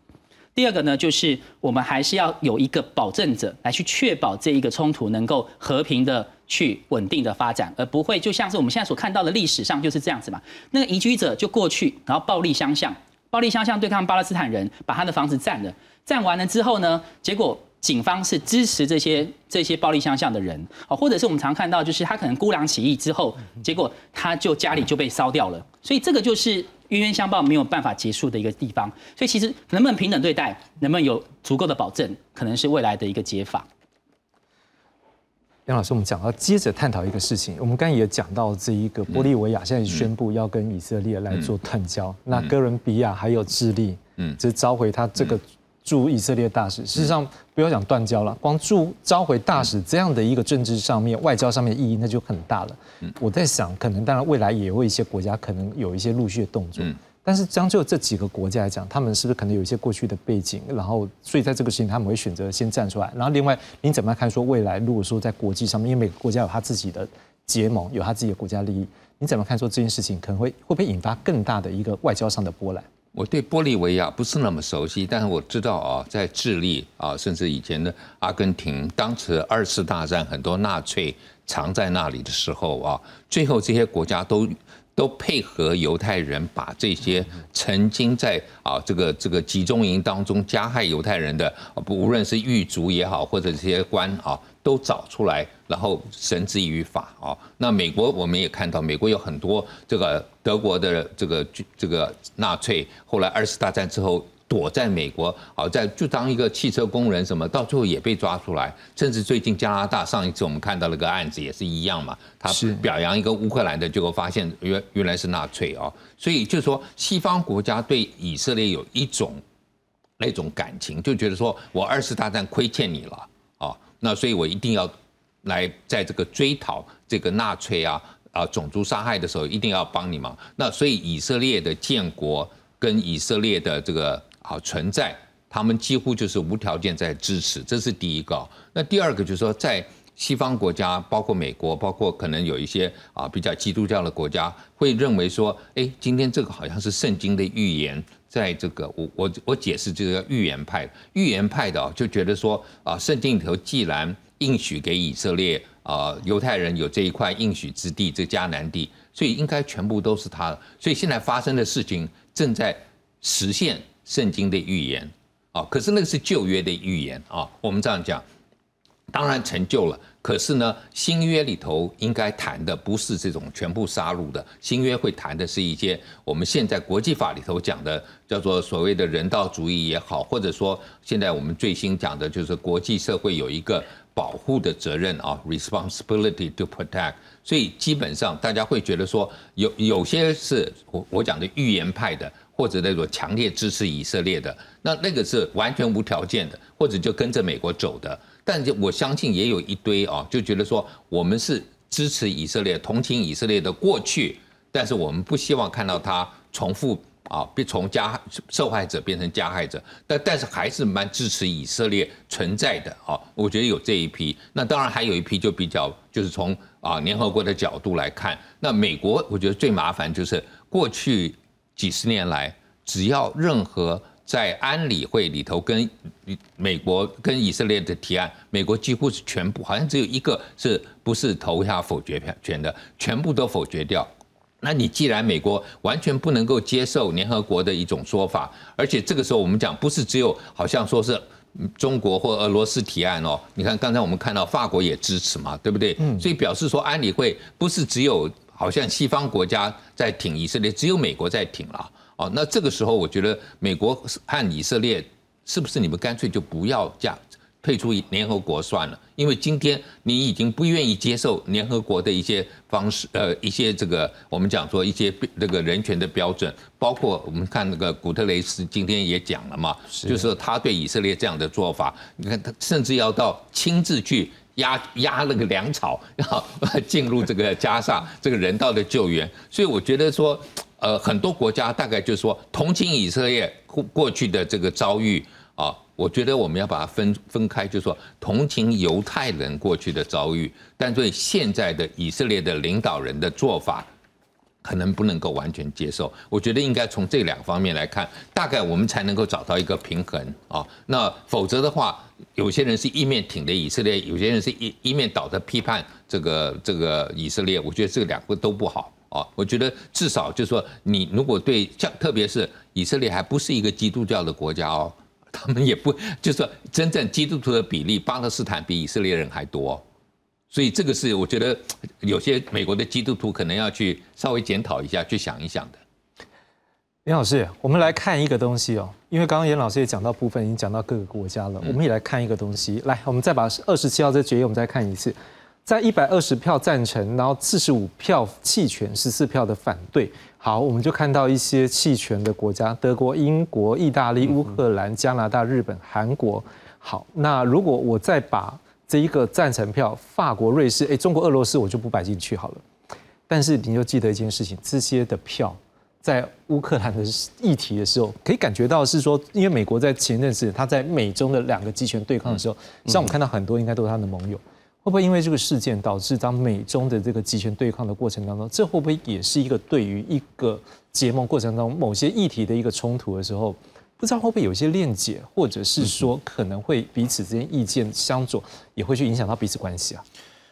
第二个呢，就是我们还是要有一个保证者来去确保这一个冲突能够和平的去稳定的发展，而不会就像是我们现在所看到的历史上就是这样子嘛。那个移居者就过去，然后暴力相向，暴力相向对抗巴勒斯坦人，把他的房子占了，占完了之后呢，结果警方是支持这些这些暴力相向的人，哦，或者是我们常看到就是他可能孤狼起义之后，结果他就家里就被烧掉了，所以这个就是。冤冤相报没有办法结束的一个地方，所以其实能不能平等对待，能不能有足够的保证，可能是未来的一个解法。杨老师，我们讲到接着探讨一个事情，我们刚才也讲到这一个玻利维亚现在宣布要跟以色列来做断交，那哥伦比亚还有智利，嗯，只召回他这个。驻以色列大使，事实上不要讲断交了，光驻召回大使这样的一个政治上面、外交上面的意义，那就很大了。我在想，可能当然未来也会一些国家可能有一些陆续的动作，但是将就这几个国家来讲，他们是不是可能有一些过去的背景，然后所以在这个事情他们会选择先站出来。然后另外，您怎么看说未来如果说在国际上面，因为每个国家有他自己的结盟，有他自己的国家利益，你怎么看说这件事情可能会会不会引发更大的一个外交上的波澜？我对玻利维亚不是那么熟悉，但是我知道啊，在智利啊，甚至以前的阿根廷，当时二次大战很多纳粹藏在那里的时候啊，最后这些国家都都配合犹太人，把这些曾经在啊这个这个集中营当中加害犹太人的，无论是狱卒也好，或者这些官啊。都找出来，然后绳之于法啊。那美国我们也看到，美国有很多这个德国的这个这个纳粹，后来二次大战之后躲在美国好，在就当一个汽车工人什么，到最后也被抓出来。甚至最近加拿大上一次我们看到了个案子也是一样嘛，他表扬一个乌克兰的，结果发现原原来是纳粹啊。所以就是说西方国家对以色列有一种那种感情，就觉得说我二次大战亏欠你了。那所以，我一定要来在这个追讨这个纳粹啊啊种族杀害的时候，一定要帮你忙。那所以，以色列的建国跟以色列的这个啊存在，他们几乎就是无条件在支持，这是第一个。那第二个就是说，在西方国家，包括美国，包括可能有一些啊比较基督教的国家，会认为说，哎，今天这个好像是圣经的预言，在这个我我我解释这个预言派，预言派的就觉得说啊，圣经里头既然应许给以色列啊犹太人有这一块应许之地，这迦南地，所以应该全部都是他的。所以现在发生的事情正在实现圣经的预言。啊，可是那个是旧约的预言啊，我们这样讲，当然成就了。可是呢，新约里头应该谈的不是这种全部杀戮的，新约会谈的是一些我们现在国际法里头讲的，叫做所谓的人道主义也好，或者说现在我们最新讲的就是国际社会有一个保护的责任啊，responsibility to protect。所以基本上大家会觉得说，有有些是我我讲的预言派的。或者那种强烈支持以色列的，那那个是完全无条件的，或者就跟着美国走的。但就我相信也有一堆啊，就觉得说我们是支持以色列、同情以色列的过去，但是我们不希望看到他重复啊，变从加受害者变成加害者。但但是还是蛮支持以色列存在的啊。我觉得有这一批，那当然还有一批就比较就是从啊联合国的角度来看，那美国我觉得最麻烦就是过去。几十年来，只要任何在安理会里头跟美国跟以色列的提案，美国几乎是全部，好像只有一个是不是投下否决票权的，全部都否决掉。那你既然美国完全不能够接受联合国的一种说法，而且这个时候我们讲不是只有好像说是中国或俄罗斯提案哦，你看刚才我们看到法国也支持嘛，对不对？嗯。所以表示说安理会不是只有。好像西方国家在挺以色列，只有美国在挺了。哦，那这个时候我觉得美国和以色列是不是你们干脆就不要加退出联合国算了？因为今天你已经不愿意接受联合国的一些方式，呃，一些这个我们讲说一些这个人权的标准，包括我们看那个古特雷斯今天也讲了嘛，就是他对以色列这样的做法，你看他甚至要到亲自去。压压那个粮草，要进入这个加沙这个人道的救援，所以我觉得说，呃，很多国家大概就是说同情以色列过过去的这个遭遇啊，我觉得我们要把它分分开，就是说同情犹太人过去的遭遇，但对现在的以色列的领导人的做法。可能不能够完全接受，我觉得应该从这两方面来看，大概我们才能够找到一个平衡啊。那否则的话，有些人是一面挺的以色列，有些人是一一面倒的批判这个这个以色列，我觉得这两个都不好啊。我觉得至少就是说，你如果对像特别是以色列还不是一个基督教的国家哦，他们也不就是说真正基督徒的比例，巴勒斯坦比以色列人还多。所以这个是我觉得有些美国的基督徒可能要去稍微检讨一下，去想一想的。严老师，我们来看一个东西哦，因为刚刚严老师也讲到部分，已经讲到各个国家了，我们也来看一个东西。来，我们再把二十七号这决议我们再看一次，在一百二十票赞成，然后四十五票弃权，十四票的反对。好，我们就看到一些弃权的国家：德国、英国、意大利、乌克兰、加拿大、日本、韩国。好，那如果我再把这一个赞成票，法国、瑞士，哎，中国、俄罗斯我就不摆进去好了。但是你就记得一件事情，这些的票在乌克兰的议题的时候，可以感觉到是说，因为美国在前阵子他在美中的两个集权对抗的时候，像我们看到很多应该都是他的盟友，会不会因为这个事件导致当美中的这个集权对抗的过程当中，这会不会也是一个对于一个结盟过程当中某些议题的一个冲突的时候？不知道会不会有一些链接，或者是说可能会彼此之间意见相左，也会去影响到彼此关系啊？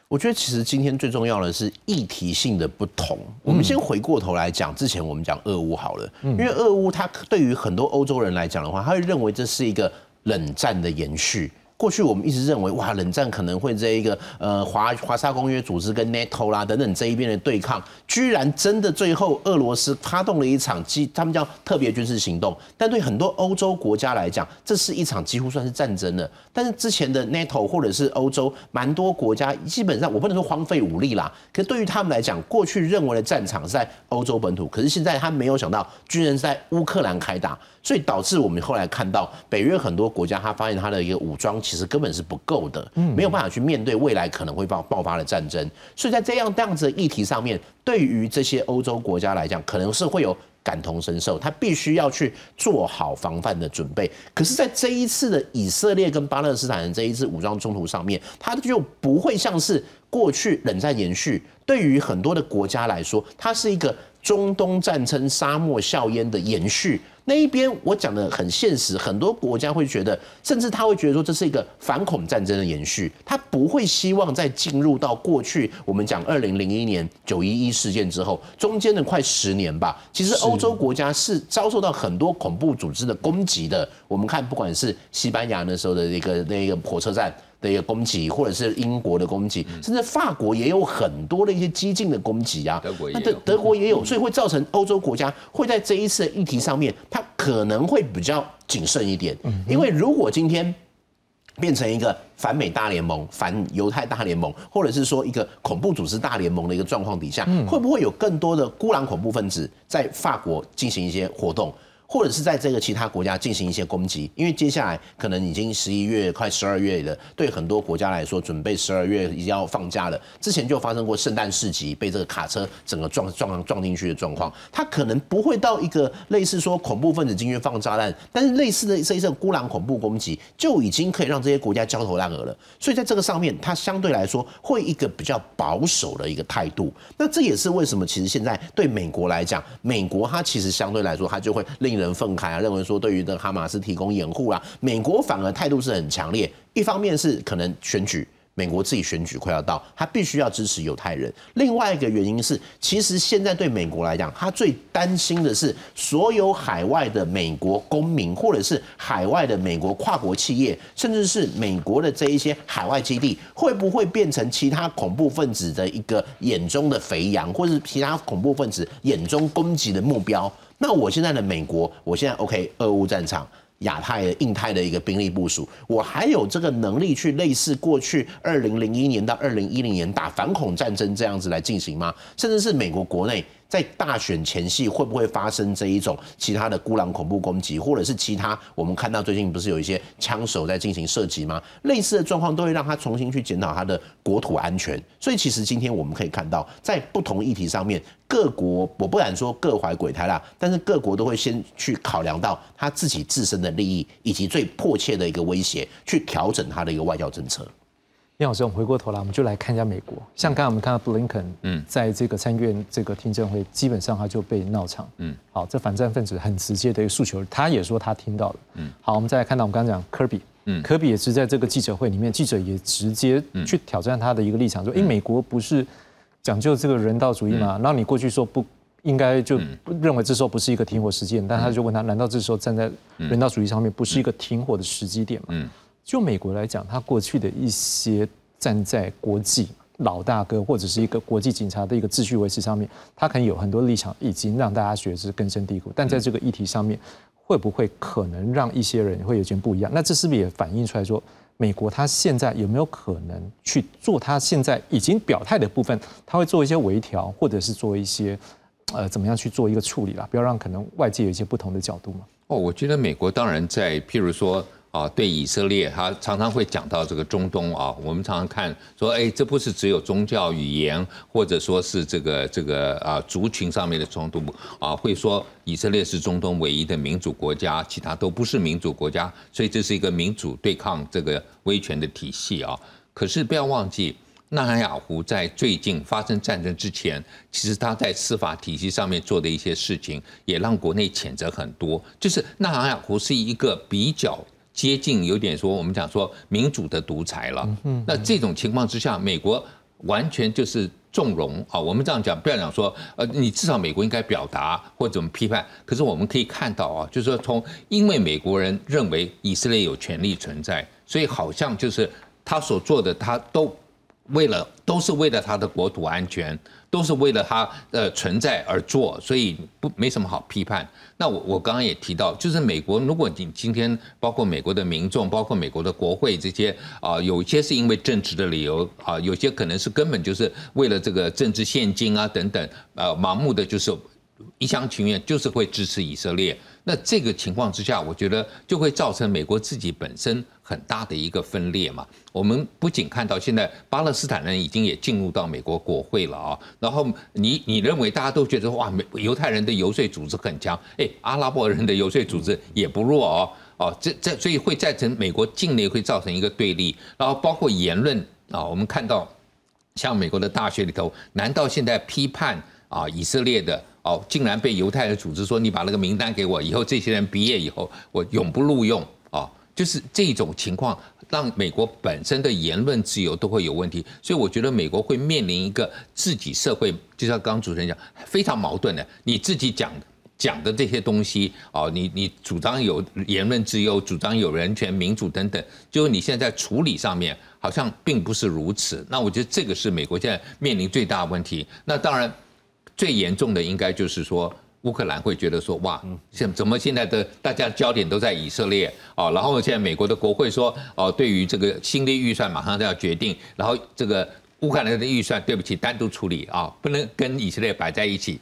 我觉得其实今天最重要的是议题性的不同。我们先回过头来讲，之前我们讲俄乌好了，因为俄乌它对于很多欧洲人来讲的话，他会认为这是一个冷战的延续。过去我们一直认为，哇，冷战可能会这一个呃华华沙公约组织跟 NATO 啦等等这一边的对抗，居然真的最后俄罗斯发动了一场机，他们叫特别军事行动。但对很多欧洲国家来讲，这是一场几乎算是战争了。但是之前的 NATO 或者是欧洲蛮多国家，基本上我不能说荒废武力啦，可是对于他们来讲，过去认为的战场是在欧洲本土，可是现在他没有想到，居然在乌克兰开打。所以导致我们后来看到北约很多国家，他发现他的一个武装其实根本是不够的，没有办法去面对未来可能会爆爆发的战争。所以在这样这样子的议题上面，对于这些欧洲国家来讲，可能是会有感同身受，他必须要去做好防范的准备。可是，在这一次的以色列跟巴勒斯坦的这一次武装冲突上面，他就不会像是过去冷战延续，对于很多的国家来说，它是一个中东战争沙漠硝烟的延续。那一边我讲的很现实，很多国家会觉得，甚至他会觉得说这是一个反恐战争的延续，他不会希望再进入到过去我们讲二零零一年九一一事件之后中间的快十年吧。其实欧洲国家是遭受到很多恐怖组织的攻击的。我们看，不管是西班牙那时候的一个那个火车站。的一个攻击，或者是英国的攻击，甚至法国也有很多的一些激进的攻击啊。德国也有，德德国也有，所以会造成欧洲国家会在这一次的议题上面，它可能会比较谨慎一点。因为如果今天变成一个反美大联盟、反犹太大联盟，或者是说一个恐怖组织大联盟的一个状况底下，会不会有更多的孤狼恐怖分子在法国进行一些活动？或者是在这个其他国家进行一些攻击，因为接下来可能已经十一月快十二月了，对很多国家来说，准备十二月已经要放假了。之前就发生过圣诞市集被这个卡车整个撞撞撞进去的状况，它可能不会到一个类似说恐怖分子进去放炸弹，但是类似的这一次孤狼恐怖攻击就已经可以让这些国家焦头烂额了。所以在这个上面，它相对来说会一个比较保守的一个态度。那这也是为什么其实现在对美国来讲，美国它其实相对来说它就会令人。人愤慨啊，认为说对于这哈马斯提供掩护啊，美国反而态度是很强烈。一方面是可能选举，美国自己选举快要到，他必须要支持犹太人。另外一个原因是，其实现在对美国来讲，他最担心的是所有海外的美国公民，或者是海外的美国跨国企业，甚至是美国的这一些海外基地，会不会变成其他恐怖分子的一个眼中的肥羊，或者是其他恐怖分子眼中攻击的目标？那我现在的美国，我现在 OK，俄乌战场、亚太、印太的一个兵力部署，我还有这个能力去类似过去二零零一年到二零一零年打反恐战争这样子来进行吗？甚至是美国国内？在大选前夕会不会发生这一种其他的孤狼恐怖攻击，或者是其他我们看到最近不是有一些枪手在进行射击吗？类似的状况都会让他重新去检讨他的国土安全。所以其实今天我们可以看到，在不同议题上面，各国我不敢说各怀鬼胎啦，但是各国都会先去考量到他自己自身的利益以及最迫切的一个威胁，去调整他的一个外交政策。叶老师，我们回过头来，我们就来看一下美国。像刚才我们看到布林肯，嗯，在这个参议院这个听证会，基本上他就被闹场，嗯，好，这反战分子很直接的一个诉求，他也说他听到了，嗯，好，我们再来看到我们刚刚讲科比，嗯，科比也是在这个记者会里面，记者也直接去挑战他的一个立场，说，哎，美国不是讲究这个人道主义吗？然后你过去说不应该就认为这时候不是一个停火时间，但他就问他，难道这时候站在人道主义上面不是一个停火的时机点吗？就美国来讲，他过去的一些站在国际老大哥或者是一个国际警察的一个秩序维持上面，他可能有很多立场，已经让大家觉得是根深蒂固。但在这个议题上面，会不会可能让一些人会有点不一样？那这是不是也反映出来说，美国他现在有没有可能去做他现在已经表态的部分？他会做一些微调，或者是做一些呃怎么样去做一个处理啦？不要让可能外界有一些不同的角度嘛？哦，我觉得美国当然在譬如说。啊，对以色列，他常常会讲到这个中东啊。我们常常看说，哎，这不是只有宗教语言，或者说是这个这个啊族群上面的冲突啊，会说以色列是中东唯一的民主国家，其他都不是民主国家，所以这是一个民主对抗这个威权的体系啊。可是不要忘记，纳坦雅胡在最近发生战争之前，其实他在司法体系上面做的一些事情，也让国内谴责很多。就是纳坦雅胡是一个比较。接近有点说，我们讲说民主的独裁了。嗯那这种情况之下，美国完全就是纵容啊。我们这样讲，不要讲说，呃，你至少美国应该表达或怎么批判。可是我们可以看到啊，就是说从因为美国人认为以色列有权利存在，所以好像就是他所做的，他都为了都是为了他的国土安全。都是为了它的存在而做，所以不没什么好批判。那我我刚刚也提到，就是美国，如果你今天包括美国的民众，包括美国的国会这些啊，有些是因为政治的理由啊，有些可能是根本就是为了这个政治现金啊等等，呃，盲目的就是一厢情愿就是会支持以色列。那这个情况之下，我觉得就会造成美国自己本身很大的一个分裂嘛。我们不仅看到现在巴勒斯坦人已经也进入到美国国会了啊，然后你你认为大家都觉得哇，美犹太人的游说组织很强，哎，阿拉伯人的游说组织也不弱哦，哦，这这所以会造成美国境内会造成一个对立，然后包括言论啊，我们看到像美国的大学里头，难道现在批判啊以色列的？哦，竟然被犹太人组织说你把那个名单给我，以后这些人毕业以后我永不录用啊！就是这种情况，让美国本身的言论自由都会有问题，所以我觉得美国会面临一个自己社会，就像刚刚主持人讲，非常矛盾的。你自己讲讲的这些东西哦，你你主张有言论自由，主张有人权、民主等等，就是你现在处理上面好像并不是如此。那我觉得这个是美国现在面临最大的问题。那当然。最严重的应该就是说，乌克兰会觉得说，哇，现怎么现在的大家焦点都在以色列哦，然后现在美国的国会说，哦，对于这个新的预算马上都要决定，然后这个乌克兰的预算，对不起，单独处理啊，不能跟以色列摆在一起。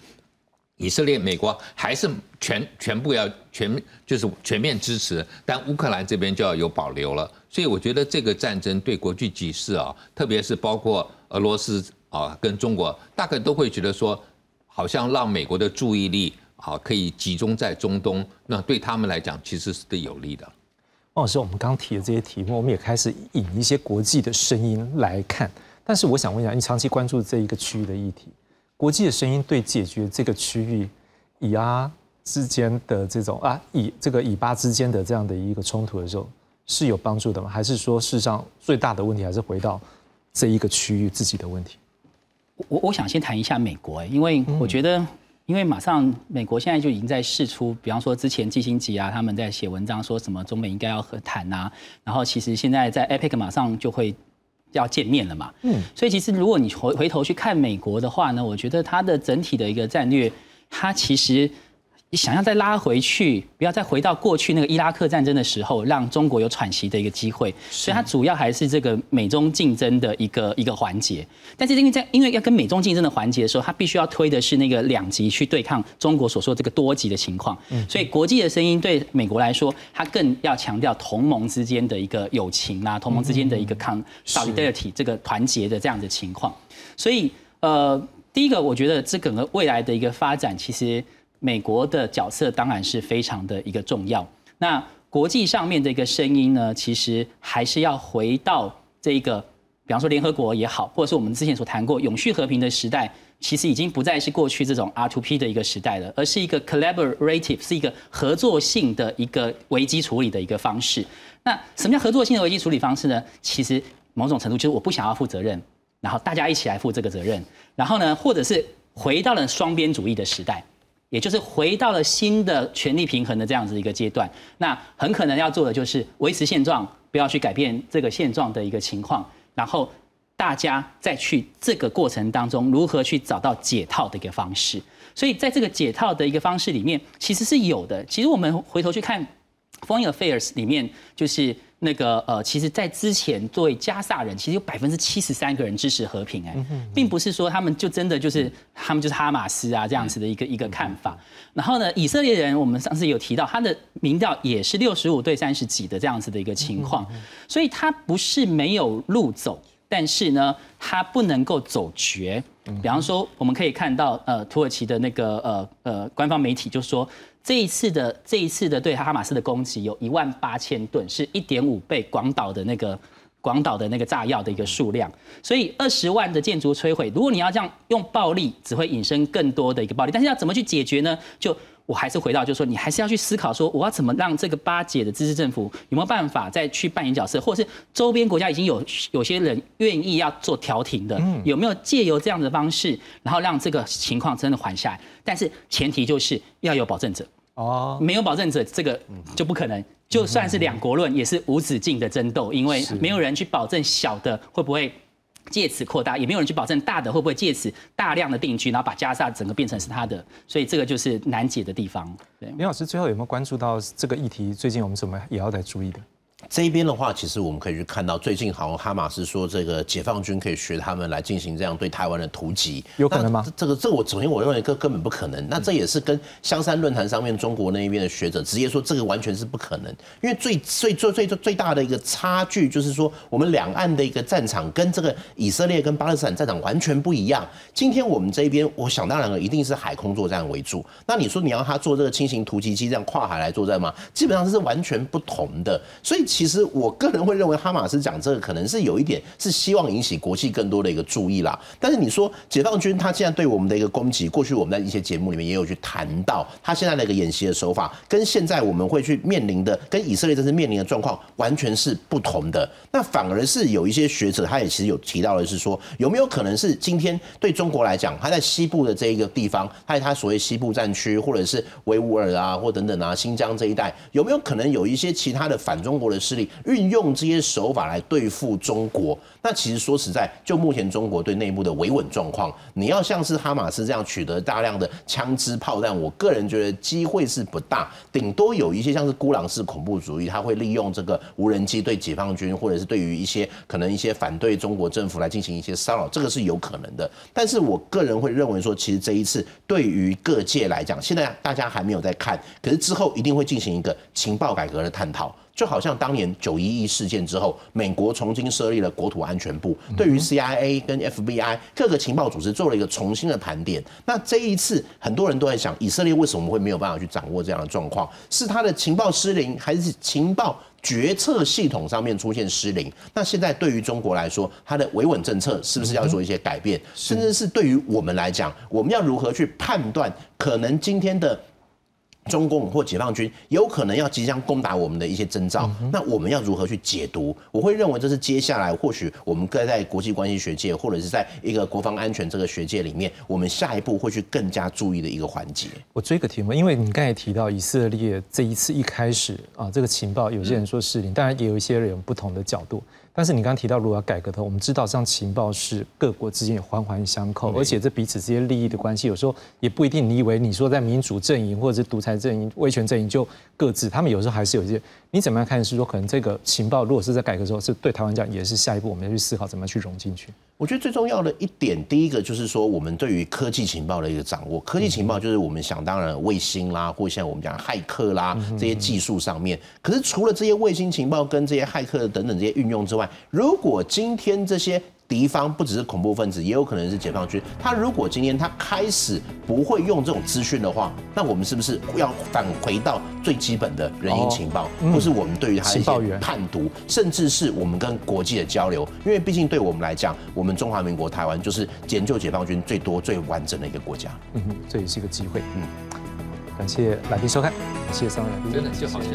以色列、美国还是全全部要全就是全面支持，但乌克兰这边就要有保留了。所以我觉得这个战争对国际局势啊，特别是包括俄罗斯啊跟中国，大概都会觉得说。好像让美国的注意力啊可以集中在中东，那对他们来讲其实是对有利的。王老师，我们刚提的这些题目，我们也开始引一些国际的声音来看。但是我想问一下，你长期关注这一个区域的议题，国际的声音对解决这个区域以阿之间的这种啊以这个以巴之间的这样的一个冲突的时候是有帮助的吗？还是说事实上最大的问题还是回到这一个区域自己的问题？我我想先谈一下美国，因为我觉得，因为马上美国现在就已经在试出，比方说之前季星吉啊，他们在写文章说什么中美应该要和谈啊，然后其实现在在 APEC 马上就会要见面了嘛，嗯，所以其实如果你回回头去看美国的话呢，我觉得它的整体的一个战略，它其实。你想要再拉回去，不要再回到过去那个伊拉克战争的时候，让中国有喘息的一个机会。所以它主要还是这个美中竞争的一个一个环节。但是因为在因为要跟美中竞争的环节的时候，它必须要推的是那个两极去对抗中国所说这个多极的情况。所以国际的声音对美国来说，它更要强调同盟之间的一个友情啊，同盟之间的一个抗 solidarity 这个团结的这样的情况。所以呃，第一个我觉得这整个未来的一个发展，其实。美国的角色当然是非常的一个重要。那国际上面的一个声音呢，其实还是要回到这个，比方说联合国也好，或者是我们之前所谈过永续和平的时代，其实已经不再是过去这种 R to P 的一个时代了，而是一个 collaborative，是一个合作性的一个危机处理的一个方式。那什么叫合作性的危机处理方式呢？其实某种程度就是我不想要负责任，然后大家一起来负这个责任，然后呢，或者是回到了双边主义的时代。也就是回到了新的权力平衡的这样子一个阶段，那很可能要做的就是维持现状，不要去改变这个现状的一个情况，然后大家再去这个过程当中如何去找到解套的一个方式。所以在这个解套的一个方式里面，其实是有的。其实我们回头去看《Foreign Affairs》里面，就是。那个呃，其实，在之前作为加萨人，其实有百分之七十三个人支持和平，哎，并不是说他们就真的就是他们就是哈马斯啊这样子的一个一个看法。然后呢，以色列人，我们上次有提到，他的民调也是六十五对三十几的这样子的一个情况，所以他不是没有路走，但是呢，他不能够走绝。比方说，我们可以看到，呃，土耳其的那个呃呃官方媒体就说。这一次的这一次的对哈马斯的攻击有一万八千吨，是一点五倍广岛的那个广岛的那个炸药的一个数量，所以二十万的建筑摧毁，如果你要这样用暴力，只会引申更多的一个暴力。但是要怎么去解决呢？就我还是回到，就是说你还是要去思考说，我要怎么让这个巴解的支持政府有没有办法再去扮演角色，或者是周边国家已经有有些人愿意要做调停的，有没有借由这样的方式，然后让这个情况真的缓下来？但是前提就是要有保证者哦，没有保证者，这个就不可能。就算是两国论，也是无止境的争斗，因为没有人去保证小的会不会借此扩大，也没有人去保证大的会不会借此大量的定居，然后把加沙整个变成是他的。所以这个就是难解的地方。对，林老师最后有没有关注到这个议题？最近我们怎么也要来注意的？这一边的话，其实我们可以去看到，最近好像哈马斯说这个解放军可以学他们来进行这样对台湾的突击，有可能吗？这个这我首先我认为根根本不可能。那这也是跟香山论坛上面中国那一边的学者直接说，这个完全是不可能。因为最最最最最大的一个差距就是说，我们两岸的一个战场跟这个以色列跟巴勒斯坦战场完全不一样。今天我们这一边，我想当然了，一定是海空作战为主。那你说你要他做这个轻型突击机这样跨海来作战吗？基本上这是完全不同的。所以其实我个人会认为，哈马斯讲这个可能是有一点是希望引起国际更多的一个注意啦。但是你说解放军他现在对我们的一个攻击，过去我们在一些节目里面也有去谈到，他现在的一个演习的手法，跟现在我们会去面临的，跟以色列这次面临的状况完全是不同的。那反而是有一些学者，他也其实有提到的是说，有没有可能是今天对中国来讲，他在西部的这一个地方，他他所谓西部战区，或者是维吾尔啊，或等等啊，新疆这一带，有没有可能有一些其他的反中国的势力运用这些手法来对付中国？那其实说实在，就目前中国对内部的维稳状况，你要像是哈马斯这样取得大量的枪支炮弹，我个人觉得机会是不大，顶多有一些像是孤狼式恐怖主义，他会利用这个无人机对解放军，或者是对于一些可能一些反对中国政府来进行一些骚扰，这个是有可能的。但是我个人会认为说，其实这一次对于各界来讲，现在大家还没有在看，可是之后一定会进行一个情报改革的探讨。就好像当年九一一事件之后，美国重新设立了国土安全部，对于 CIA 跟 FBI 各个情报组织做了一个重新的盘点。那这一次，很多人都在想，以色列为什么会没有办法去掌握这样的状况？是他的情报失灵，还是情报决策系统上面出现失灵？那现在对于中国来说，它的维稳政策是不是要做一些改变？甚至是对于我们来讲，我们要如何去判断可能今天的？中共或解放军有可能要即将攻打我们的一些征兆，那我们要如何去解读？我会认为这是接下来或许我们该在国际关系学界或者是在一个国防安全这个学界里面，我们下一步会去更加注意的一个环节。我追个题目，因为你刚才提到以色列这一次一开始啊，这个情报有些人说是零，当然也有一些人有不同的角度。但是你刚刚提到，如果要改革的话，我们知道像情报是各国之间也环环相扣，而且这彼此之间利益的关系，有时候也不一定。你以为你说在民主阵营或者是独裁阵营、威权阵营就各自，他们有时候还是有一些。你怎么样看？是说可能这个情报如果是在改革之后，是对台湾讲也是下一步我们要去思考怎么去融进去。我觉得最重要的一点，第一个就是说我们对于科技情报的一个掌握。科技情报就是我们想当然卫星啦，或像我们讲骇客啦这些技术上面。可是除了这些卫星情报跟这些骇客等等这些运用之外，如果今天这些敌方不只是恐怖分子，也有可能是解放军。他如果今天他开始不会用这种资讯的话，那我们是不是要返回到最基本的人因情报，或是我们对于他的一些判读，甚至是我们跟国际的交流？因为毕竟对我们来讲，我们中华民国台湾就是研究解放军最多最完整的一个国家。嗯哼，这也是一个机会。嗯，感谢来宾收看，谢谢三位来宾。真的就好像。